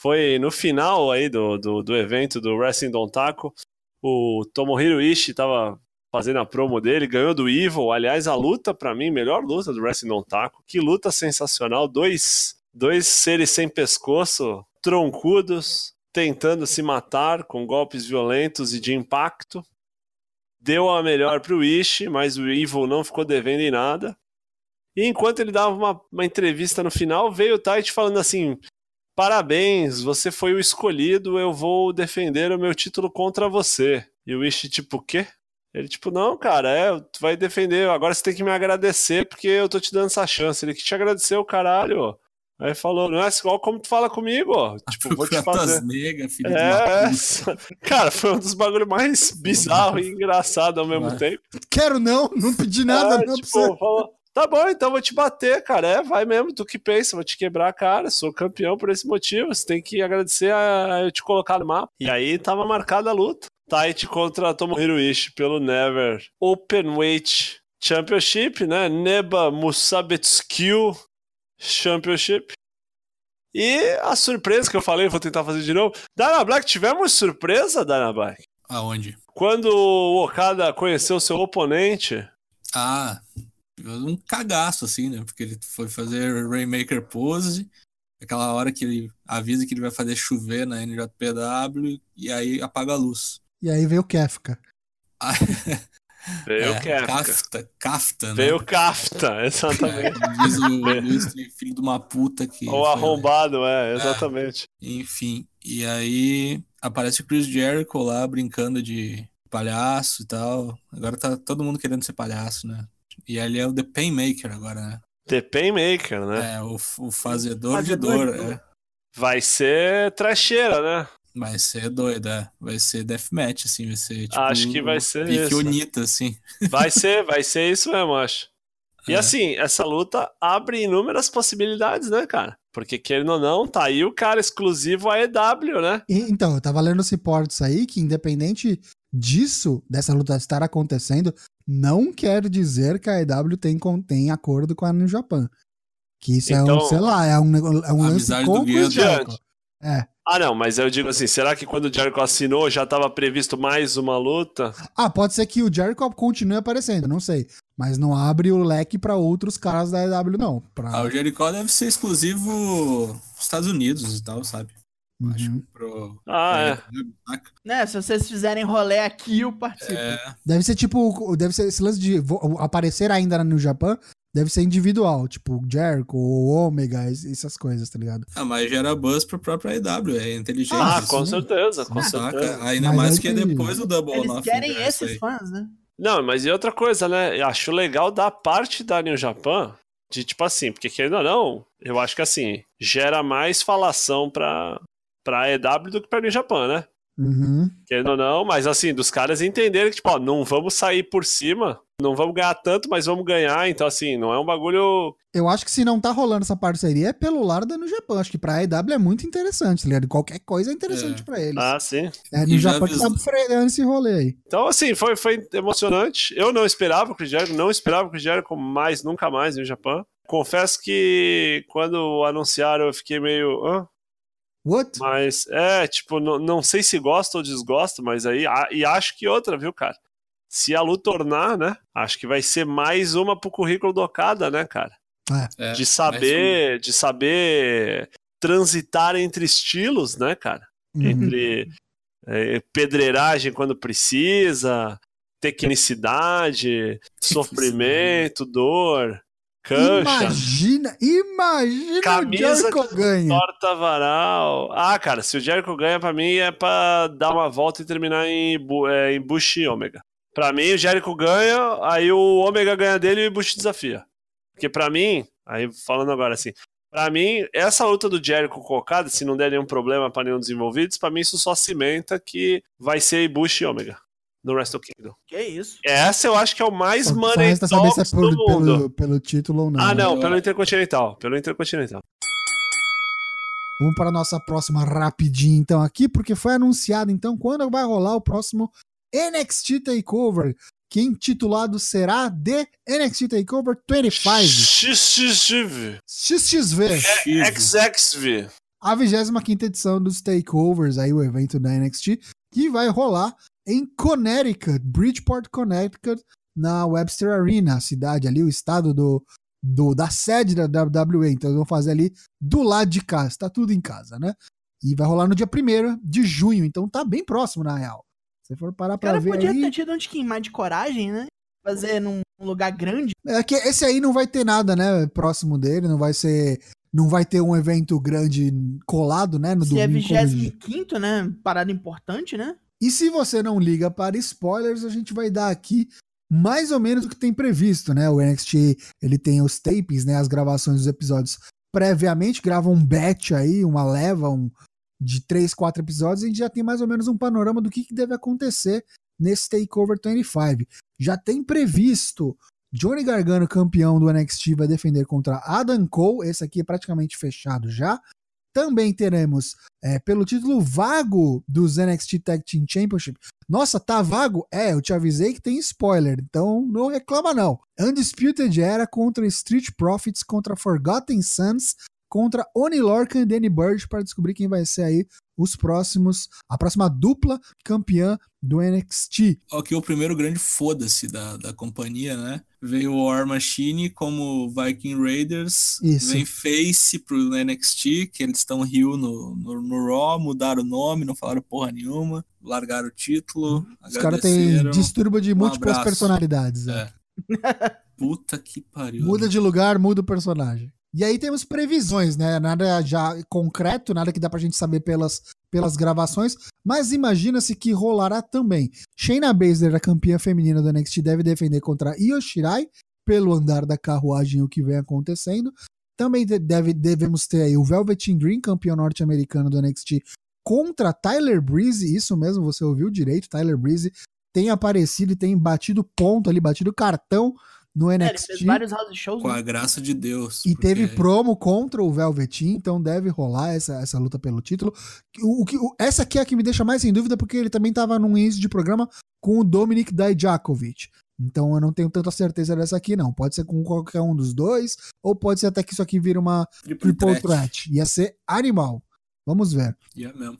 foi no final aí do, do, do evento do Wrestling Don Taco. O Tomohiro Ishii tava fazendo a promo dele, ganhou do Evil. Aliás, a luta, pra mim, melhor luta do Wrestling Don Taco. Que luta sensacional. Dois, dois seres sem pescoço, troncudos, tentando se matar com golpes violentos e de impacto. Deu a melhor pro Ishii, mas o Evil não ficou devendo em nada. E enquanto ele dava uma, uma entrevista no final, veio o Tite falando assim: Parabéns, você foi o escolhido, eu vou defender o meu título contra você. E o Ishii, tipo, o quê? Ele, tipo, não, cara, é, tu vai defender, agora você tem que me agradecer porque eu tô te dando essa chance. Ele que te agradeceu, caralho. Aí falou, não é igual como tu fala comigo, ó. [LAUGHS] Tipo, vou te fazer. negas, filho É, [LAUGHS] cara, foi um dos bagulhos mais [LAUGHS] bizarros e engraçados ao mesmo Vai. tempo. Quero não, não pedi nada, É, não tipo, pra você. falou, tá bom, então vou te bater, cara. É, vai mesmo, tu que pensa, vou te quebrar a cara, sou campeão por esse motivo. Você tem que agradecer a eu te colocar no mapa. E aí tava marcada a luta. Tite contra Tomohiro Ishii pelo Never Openweight Championship, né? Neba Musabetsukiu Championship. E a surpresa que eu falei, vou tentar fazer de novo. Dana Black, tivemos surpresa, Dana Black? Aonde? Quando o Okada conheceu seu oponente, Ah, um cagaço, assim, né? Porque ele foi fazer Rainmaker Pose, aquela hora que ele avisa que ele vai fazer chover na NJPW e aí apaga a luz. E aí veio o Kefka. [LAUGHS] Veio é, o Kefka. Kafta, Kafta, né? Veio o Kafta, [LAUGHS] exatamente. É, diz o Luiz, filho de uma puta que. Ou foi- arrombado, é, exatamente. Enfim, e aí aparece o Chris Jericho lá brincando de palhaço e tal. Agora tá todo mundo querendo ser palhaço, né? E ele é o The Painmaker agora, né? The Painmaker, né? É, o, o fazedor, de Fazedor dor. de dor. é. Vai ser trecheira, né? Vai ser doido, é. Vai ser deathmatch, assim, vai ser tipo. Acho que vai ser pique isso. Unita, assim. Vai [LAUGHS] ser, vai ser isso mesmo, acho. E É. assim, essa luta abre inúmeras possibilidades, né, cara? Porque querendo ou não, tá aí o cara exclusivo a EW, né? E- então, eu tava lendo os reportes aí que, independente disso, dessa luta estar acontecendo, não quer dizer que a EW tem, tem acordo com a New Japan. Que isso é um, Então, sei lá, é um, é um lance o. Jericho. É. Ah, não, mas eu digo assim, será que quando o Jericho assinou já tava previsto mais uma luta? Ah, pode ser que o Jericho continue aparecendo, não sei. Mas não abre o leque pra outros caras da EW, não. Pra... Ah, o Jericho deve ser exclusivo nos Estados Unidos e tal, sabe? Uhum. Acho que pro. Ah, é. Né, se vocês fizerem rolê aqui, eu participo. É, Deve ser tipo. Deve ser esse lance de aparecer ainda New Japan. Deve ser individual, tipo Jericho, Omega, es- essas coisas, tá ligado? ah, mas gera buzz pro próprio AEW, é inteligente. Ah, sim. com certeza, com Saca? certeza. Ainda Mas mais que é tem- depois do Double Eles Nothing. querem né, esses aí. fãs, né? Não, mas e outra coisa, né? Eu acho legal da parte da New Japan, de tipo assim, porque querendo ou não, eu acho que assim, gera mais falação pra, pra EW do que pra New Japan, né? Uhum. Querendo ou não, mas assim, dos caras entenderem que, tipo, ó, não vamos sair por cima, não vamos ganhar tanto, mas vamos ganhar, então assim, não é um bagulho. Eu acho que se não tá rolando essa parceria é pelo lado da New Japan. Acho que pra EW é muito interessante, tá ligado? Qualquer coisa é interessante É. pra eles. Ah, sim. é a e Japan que tá freando esse rolê aí. Então, assim, foi, foi emocionante. Eu não esperava o Chris Jericho, não esperava o Chris Jericho mais, nunca mais no Japão. Confesso que quando anunciaram eu fiquei meio. Hã? What? Mas é, tipo, não, não sei se gosto ou desgosto, mas aí. a- e acho que outra, viu, cara? Se a luta tornar, né? Acho que vai ser mais uma pro currículo do Okada, né, cara? É, De saber, de saber transitar entre estilos, né, cara? Uhum. Entre é, pedreiragem quando precisa, tecnicidade, sofrimento, dor, cancha. Imagina, imagina Camisa o Jericho ganha. Torta varal. Ah, cara, se o Jericho ganha, pra mim é pra dar uma volta e terminar em, é, em Bush e Ômega. Pra mim, o Jericho ganha, aí o Ômega ganha dele e o Bush desafia. Porque pra mim, aí falando agora assim, pra mim, essa luta do Jericho colocada, se não der nenhum problema pra nenhum dos envolvidos, pra mim isso só cimenta que vai ser Bush e Ômega no Wrestle Kingdom. Que isso? Essa eu acho que é o mais Só, money resta saber se é talks do por- mundo. pelo, pelo título ou não. Ah, né? não, pelo Intercontinental. Pelo Intercontinental. Vamos para a nossa próxima rapidinho, então, aqui, porque foi anunciado, então, quando vai rolar o próximo NXT Takeover, que intitulado será The NXT Takeover 25, XXV. XXV, XXV. a 25 edição dos Takeovers, aí o evento da NXT, que vai rolar em Connecticut, Bridgeport, Connecticut, na Webster Arena, a cidade ali, o estado do, do da sede da WWE. Então eles vão fazer ali do lado de casa, tá tudo em casa, né? E vai rolar no dia 1 de junho, então tá bem próximo, na real. Se for parar O pra cara ver podia aí... ter tido tiquinho mais de coragem, né? Fazer num lugar grande. É que esse aí não vai ter nada, né, próximo dele, não vai ser... Não vai ter um evento grande colado, né, no Se é domingo. como 25, né? Parada importante, né? E se você não liga para spoilers, a gente vai dar aqui mais ou menos o que tem previsto, né? O NXT, ele tem os tapes, né, as gravações dos episódios previamente, grava um batch aí, uma leva um, de três, quatro episódios, a gente já tem mais ou menos um panorama do que, que deve acontecer nesse Takeover 25. Já tem previsto Johnny Gargano, campeão do NXT, vai defender contra Adam Cole, esse aqui é praticamente fechado já. Também teremos é, pelo título vago dos NXT Tag Team Championship. Nossa, tá vago? É, eu te avisei que tem spoiler, então não reclama não. Undisputed Era contra Street Profits, contra Forgotten Sons, contra Oni Lorcan e Danny Burge para descobrir quem vai ser aí os próximos, a próxima dupla campeã do NXT. Aqui o primeiro grande foda-se da, da companhia, né? Veio o War Machine como Viking Raiders, Isso. vem Face pro NXT, que eles estão Rio no, no, no Raw, mudaram o nome, não falaram porra nenhuma, largaram o título, Os caras têm distúrbio de múltiplas abraço. personalidades. é. É. [LAUGHS] Puta que pariu. Muda de lugar, muda o personagem. E aí temos previsões, né? Nada já concreto, nada que dá pra gente saber pelas, pelas gravações, mas imagina-se que rolará também. Shayna Baszler, a campeã feminina do NXT, deve defender contra Io Shirai pelo andar da carruagem o que vem acontecendo. Também deve, devemos ter aí o Velveteen Dream, campeão norte-americano do NXT, contra Tyler Breeze, isso mesmo, você ouviu direito, Tyler Breeze tem aparecido e tem batido ponto ali, batido cartão no NXT. É, ele fez vários house shows. Com né? a graça de Deus. E porque... teve promo contra o Velveteen, então deve rolar essa, essa luta pelo título. O, o, o, essa aqui é a que me deixa mais em dúvida, porque ele também estava num início de programa com o Dominic Dijakovic. Então eu não tenho tanta certeza dessa aqui, não. Pode ser com qualquer um dos dois, ou pode ser até que isso aqui vira uma triple, triple threat. Ia ser animal. Vamos ver. Yeah, mesmo.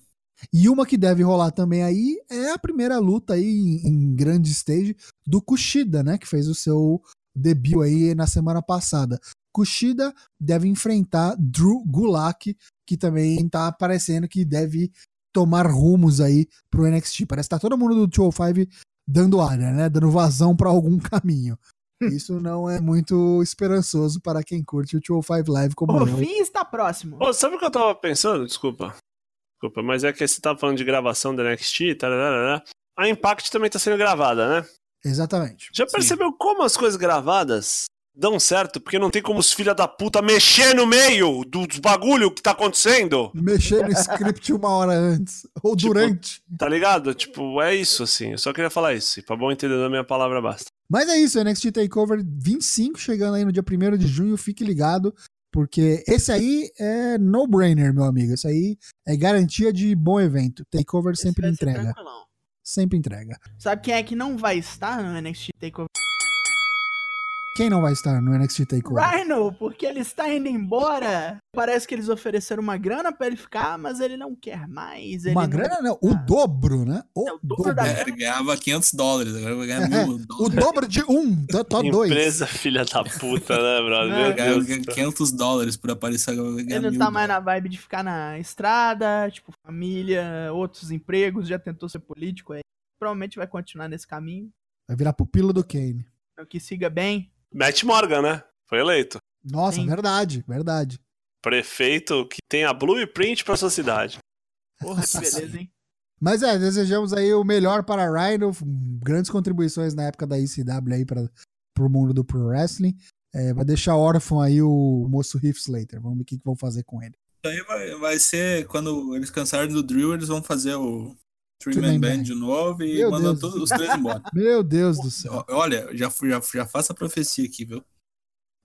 E uma que deve rolar também aí é a primeira luta aí em, em grande stage do Kushida, né? Que fez o seu debut aí na semana passada. Kushida deve enfrentar Drew Gulak, que também tá aparecendo que deve tomar rumos aí pro NXT. Parece que tá todo mundo do 205 dando área, né? Dando vazão para algum [LAUGHS] caminho. Isso não é muito esperançoso para quem curte o 205 Live como o eu. O fim está próximo. Oh, sabe o que eu tava pensando? Desculpa. Desculpa, mas é que você tava falando de gravação da NXT, tararara. a Impact também tá sendo gravada, né? Exatamente. Já percebeu Sim. como as coisas gravadas dão certo? Porque não tem como os filha da puta mexer no meio dos bagulho que tá acontecendo. Mexer no script uma hora antes. Ou tipo, durante. Tá ligado? Tipo, é isso, assim. Eu só queria falar isso. E pra bom entender a minha palavra basta. Mas é isso, NXT Takeover 25, chegando aí no dia 1 de junho. Fique ligado. Porque esse aí é no-brainer, meu amigo. Esse aí é garantia de bom evento. Takeover sempre entrega. Sempre entrega. Sabe quem é que não vai estar no NXT Takeover? Quem não vai estar no NXT Takeover? Rhino, porque ele está indo embora. Parece que eles ofereceram uma grana para ele ficar, mas ele não quer mais. uma não grana não, o dobro, né? O, é, o dobro, dobro. da é, Ele ganhava 500 dólares, agora vai ganhar é, mil dólares. O dobro de um, tá, tá dois. Empresa filha da puta, né, brother? Meu Deus. Ganha 500 dólares por aparecer, agora vai ganhar Ele não tá mais na vibe de ficar na estrada, tipo, família, outros empregos, já tentou ser político, aí provavelmente vai continuar nesse caminho. Vai virar pupilo do Kane. Então, que siga bem. Matt Morgan, né? Foi eleito. Nossa, Sim. verdade, verdade. Prefeito que tem a blueprint pra sua cidade. Porra, que [LAUGHS] beleza, hein? Mas é, desejamos aí o melhor para Rhino, grandes contribuições na época da ICW aí para pro mundo do pro wrestling. É, vai deixar órfão aí o moço Heath Slater. Vamos ver o que, que vão fazer com ele. Isso aí vai, vai ser quando eles cansarem do drill, eles vão fazer o Three-Man Band de novo e Meu mandam Deus. todos os três embora. [LAUGHS] Meu Deus do céu. Olha, já, já, já faço a profecia aqui, viu?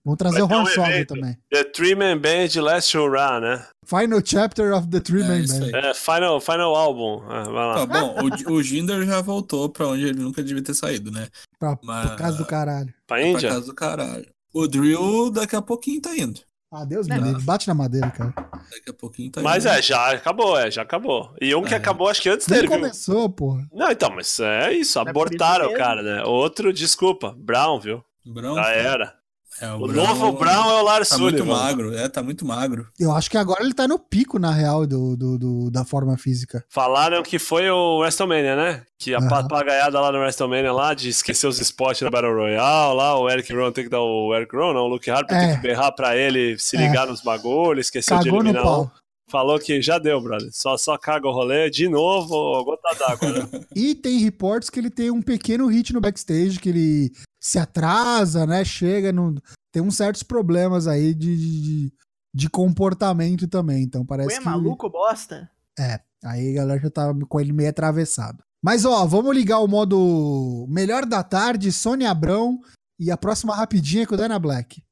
Vamos trazer Vai o Hornswoggle também. The Three-Man Band Last Hurrah, né? Final Chapter of the Three-Man é, Band. É, final, final Album. Ah, vai lá. Tá bom, o, o Jinder já voltou pra onde ele nunca devia ter saído, né? Pra, Mas... pra casa do caralho. Pra Índia? Pra casa do caralho. O Drill daqui a pouquinho tá indo. Ah, Deus me livre. Bate na madeira, cara. Daqui a pouquinho tá Mas é, já acabou, é, já acabou. E um é. que acabou, acho que antes Nem dele. começou, viu? porra. Não, então, mas é isso, abortaram o cara, né? Outro, desculpa, Brown, viu? Brown. Já era. É, o, o Brown, novo Brown é o Lars Tá muito magro, é, tá muito magro. Eu acho que agora ele tá no pico, na real, do, do, do da forma física. Falaram que foi o WrestleMania, né? Que a uhum. papagaiada lá no WrestleMania lá, de esquecer os spots da Battle Royale, lá, o Eric Rowan tem que dar o Eric Rowan, não, o Luke Harper é. tem que berrar pra ele se ligar é. nos bagulhos, esqueceu Cagou de eliminar um. Falou que já deu, brother. Só, só caga o rolê de novo, gota d'água. Né? [LAUGHS] e tem reportes que ele tem um pequeno hit no backstage, que ele se atrasa, né? Chega no, tem uns certos problemas aí de, de, de comportamento também. Então parece Ué, que. maluco bosta? É, aí a galera já tava com ele meio atravessado. Mas ó, vamos ligar o modo melhor da tarde, Sônia Abrão e a próxima rapidinha com o Dana Black.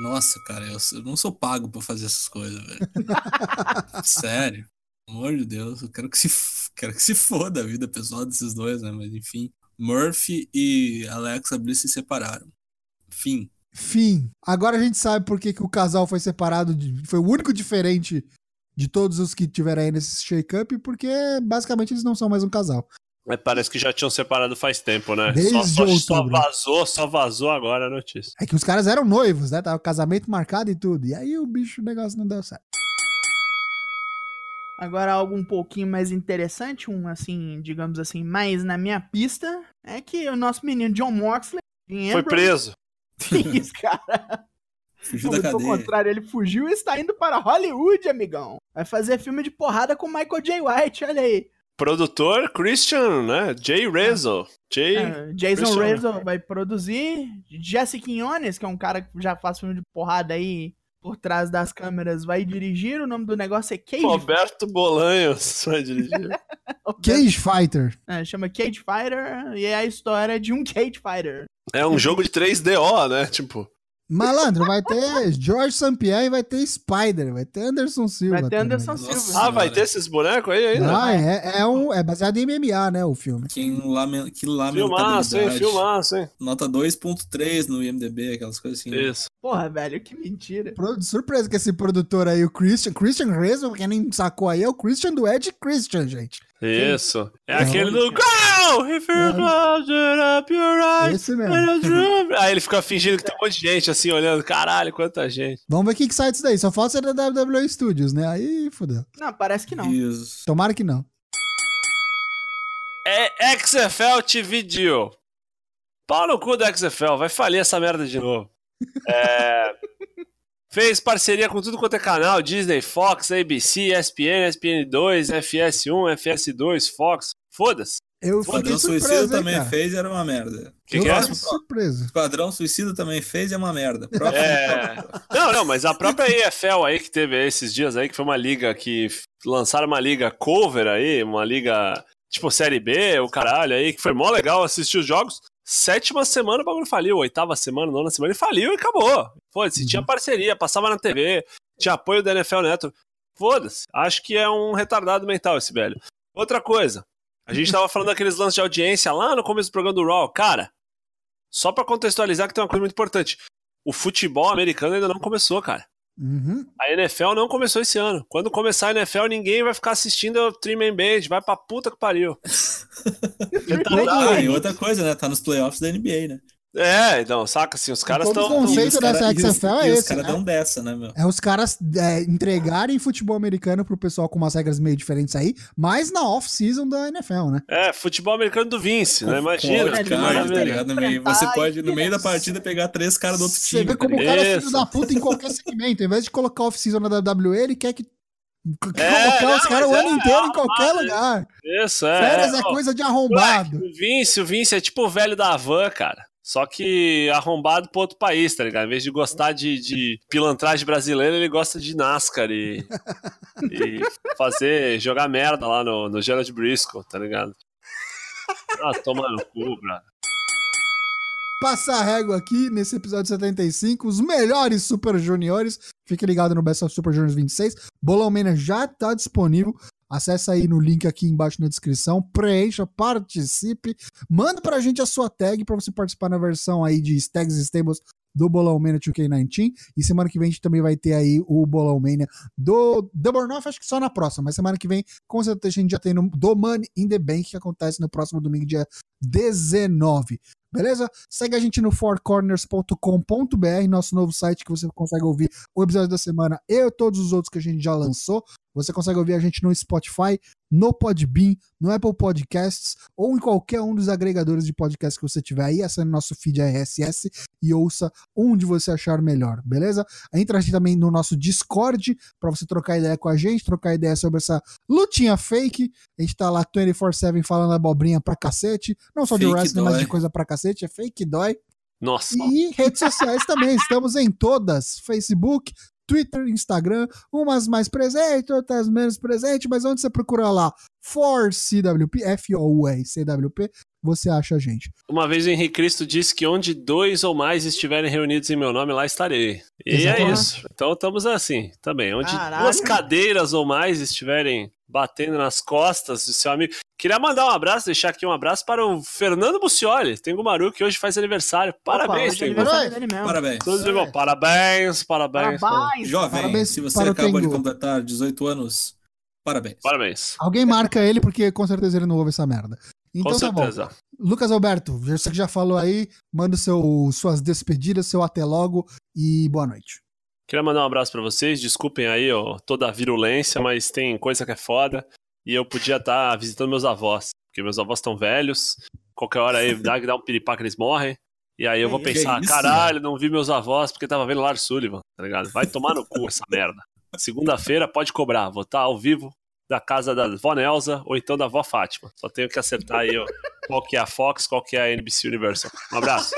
Nossa, cara, eu, não sou pago pra fazer essas coisas, velho. [LAUGHS] Sério. Pelo amor de Deus, eu quero que se, quero que se foda a vida pessoal desses dois, né? Mas enfim. Murphy e Alexa Bliss se separaram. Fim. Fim. Agora a gente sabe por que, que o casal foi separado. De, foi o único diferente de todos os que tiveram aí nesse shake-up, porque basicamente eles não são mais um casal. É, parece que já tinham separado faz tempo, né? Desde só, só, só, vazou, só vazou agora a notícia. É que os caras eram noivos, né? Tava o casamento marcado e tudo. E aí o bicho, o negócio não deu certo. Agora algo um pouquinho mais interessante, um assim, digamos assim, mais na minha pista, é que o nosso menino John Moxley foi preso. [LAUGHS] Isso, cara? Fugiu da cadeia. contrário, ele fugiu e está indo para Hollywood, amigão. Vai fazer filme de porrada com Michael J. White, olha aí. Produtor Christian, né? Jay Rezo. Jay. É, Jason Christian. Rizzo vai produzir. Jesse Quinones, que é um cara que já faz filme de porrada aí por trás das câmeras, vai dirigir. O nome do negócio é Cage. Roberto Bolanhos [LAUGHS] vai dirigir. [LAUGHS] Cage Fighter. É, chama Cage Fighter e é a história de um Cage Fighter. É um jogo de 3DO, né? Tipo. Malandro, vai ter George St. Pierre e vai ter Spider, vai ter Anderson Silva. Vai ter também. Anderson Nossa. Silva. Ah, vai ter esses bonecos aí ainda? Ah, é, é, um, é baseado em MMA, né, o filme. Que, lamen... que filmaço, hein? lamentabilidade. Filmaço, hein? Nota 2.3 no IMDB, aquelas coisas assim. né? Isso. Porra, velho, que mentira. Pro- Surpresa que esse produtor aí, o Christian, Christian Rezo, quem nem sacou aí, é o Christian do Ed Christian, gente. Isso. É, É aquele do onde? Go! If you close it up your eyes. Esse mesmo. [LAUGHS] Aí ele fica fingindo que tem um monte de gente assim olhando. Caralho, quanta gente. Vamos ver o que, que sai disso daí. Só falta ser da WWE Studios, né? Aí fodeu. Não, parece que não. Isso. Tomara que não. É XFL TV Deal. Pau no cu do XFL, vai falir essa merda de novo. É, [LAUGHS] Fez parceria com tudo quanto é canal: Disney, Fox, ABC, ESPN, ESPN2, FS1, FS2, Fox. Foda-se. Eu Esquadrão Suicida hein, também cara. fez e era uma merda. Que eu que é? fiquei surpreso. Esquadrão Suicida também fez e é uma merda. [LAUGHS] É... Não, não, mas a própria EFL aí que teve esses dias aí, que foi uma liga que lançaram uma liga cover aí, uma liga tipo Série B, o caralho aí, que foi mó legal assistir os jogos. Sétima semana o bagulho faliu, oitava semana, nona semana, ele faliu e acabou. Foda-se, tinha parceria, passava na TV, tinha apoio da NFL Network. Foda-se, acho que é um retardado mental esse velho. Outra coisa, a gente tava falando daqueles lances de audiência lá no começo do programa do Raw. Cara, só pra contextualizar que tem uma coisa muito importante. O futebol americano ainda não começou, cara. Uhum. A NFL não começou esse ano. Quando começar a NFL, ninguém vai ficar assistindo o Three Man Band. Vai pra puta que pariu. [LAUGHS] Ah, e outra coisa, né? Tá nos playoffs da NBA, né? É, então, saca assim, os caras todo estão. conceito E os dessa e XFL é e os esse, caras né? dão dessa, né, meu? É os caras é, entregarem futebol americano pro pessoal com umas regras meio diferentes aí, mas na off-season da NFL, né? É, futebol americano do Vince, né? Imagina. que cara, tá ligado? Meio. Você pode, no meio da partida, pegar três caras do outro Você time. vê tá como o cara é Isso. filho da puta em qualquer segmento. Ao invés de colocar off-season na WWE, ele quer que É, colocar os caras o ano é inteiro em qualquer lugar. Isso, é. Férias é coisa de moleque, arrombado. O Vince, o Vince é tipo o velho da van, cara. Só que arrombado pro outro país, tá ligado? Em vez de gostar de, de pilantragem brasileira, ele gosta de NASCAR e, e fazer, jogar merda lá no, no Gerald Briscoe, tá ligado? Ah, toma no cu, brother. Passar a régua aqui nesse episódio 75, os melhores Super Juniores. Fique ligado no Best of Super Juniors 26. Bolão Mania já tá disponível. Acesse aí no link aqui embaixo na descrição, preencha, participe, manda pra gente a sua tag pra você participar na versão aí de Tags e Stables do Bolão Mania 2K19. E semana que vem a gente também vai ter aí o Bolão Mania do Double Off, acho que só na próxima, mas semana que vem com certeza a gente já tem no, do Money in the Bank, que acontece no próximo domingo, dia 19. Beleza? Segue a gente no fourcorners.com.br, nosso novo site que você consegue ouvir o episódio da semana e todos os outros que a gente já lançou. Você consegue ouvir a gente no Spotify, no Podbean, no Apple Podcasts ou em qualquer um dos agregadores de podcast que você tiver aí. Acesse nosso feed RSS e ouça onde você achar melhor, beleza? Entra aqui também no nosso Discord para você trocar ideia com a gente, trocar ideia sobre essa lutinha fake. A gente tá lá 24/7 falando abobrinha pra cacete, não só de Fake wrestling, mas dói. de coisa pra cacete, é fake dói. Nossa. E redes sociais também, estamos em todas: Facebook, Twitter, Instagram, umas mais presentes, outras menos presentes, mas onde você procura lá? For CWP, F-O-U-R, CWP, você acha a gente. Uma vez o Henrique Cristo disse que onde dois ou mais estiverem reunidos em meu nome, lá estarei. E é Exatamente. isso. Então estamos assim também. Onde Caralho. duas cadeiras ou mais estiverem batendo nas costas do seu amigo. Queria mandar um abraço, deixar aqui um abraço para o Fernando Bucioli, Tengu Maru, que hoje faz aniversário. Parabéns, Opa, é Tengu. aniversário dele mesmo. Parabéns. Tudo de bom. Parabéns, parabéns. Parabéns. Jovem, Parabéns se você o acaba de Tengu. completar 18 anos, parabéns. Parabéns. Alguém marca ele, porque com certeza ele não ouve essa merda. Então Com tá bom. certeza. Lucas Alberto, você que já falou aí, manda o seu, suas despedidas, seu até logo e boa noite. Queria mandar um abraço pra vocês. Desculpem aí ó, toda a virulência, mas tem coisa que é foda. E eu podia estar visitando meus avós, porque meus avós estão velhos. Qualquer hora aí dá, dá um piripá que eles morrem. E aí eu vou Que pensar, isso, caralho, não vi meus avós porque tava vendo Lars Sullivan, tá ligado? Vai tomar no cu essa merda. Segunda-feira pode cobrar, vou estar ao vivo da casa da vó Nelza ou então da vó Fátima. Só tenho que acertar aí ó, qual que é a Fox, qual que é a NBC Universal. Um abraço.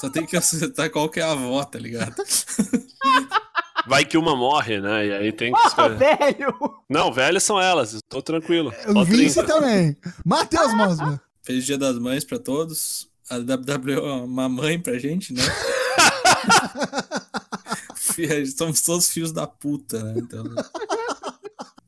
Só tem que acertar qual que é a avó, tá ligado? [LAUGHS] Vai que uma morre, né? E aí tem que Porra, escolher. velho! Não, velhas são elas, tô tranquilo. Só Vince 30. também. Matheus Mosman. Feliz Dia das Mães pra todos. A WWE é uma mãe pra gente, né? [LAUGHS] [LAUGHS] Somos todos filhos da puta, né? Então.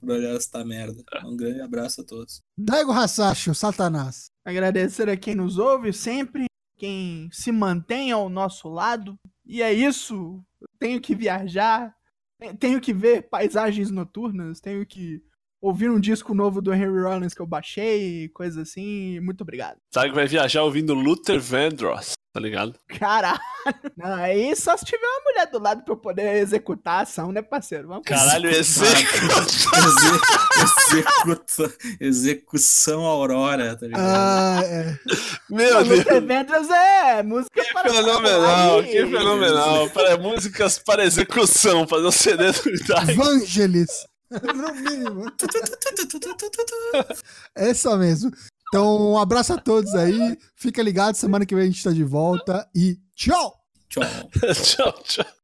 Por olhar essa merda. Um grande abraço a todos. Daigo Hasashi, o Satanás. Agradecer a quem nos ouve sempre, quem se mantém ao nosso lado. E é isso. Tenho que viajar, te- tenho que ver paisagens noturnas, tenho que ouvir um disco novo do Henry Rollins que eu baixei, coisa assim. Muito obrigado. Sabe que vai viajar ouvindo Luther Vandross, tá ligado? Caralho. Não, aí só se tiver uma mulher do lado pra eu poder executar a ação, né, parceiro? Vamos Caralho, executa- execução Aurora, tá ligado? Ah, é. Meu Deus. É música Que para fenomenal, que fenomenal. Para músicas para execução, fazer um CD do Dai. Vangelis. [LAUGHS] No mínimo. [LAUGHS] É Essa mesmo. Então, um abraço a todos aí. Fica ligado, semana que vem a gente tá de volta e tchau! Tchau. [LAUGHS] tchau, tchau.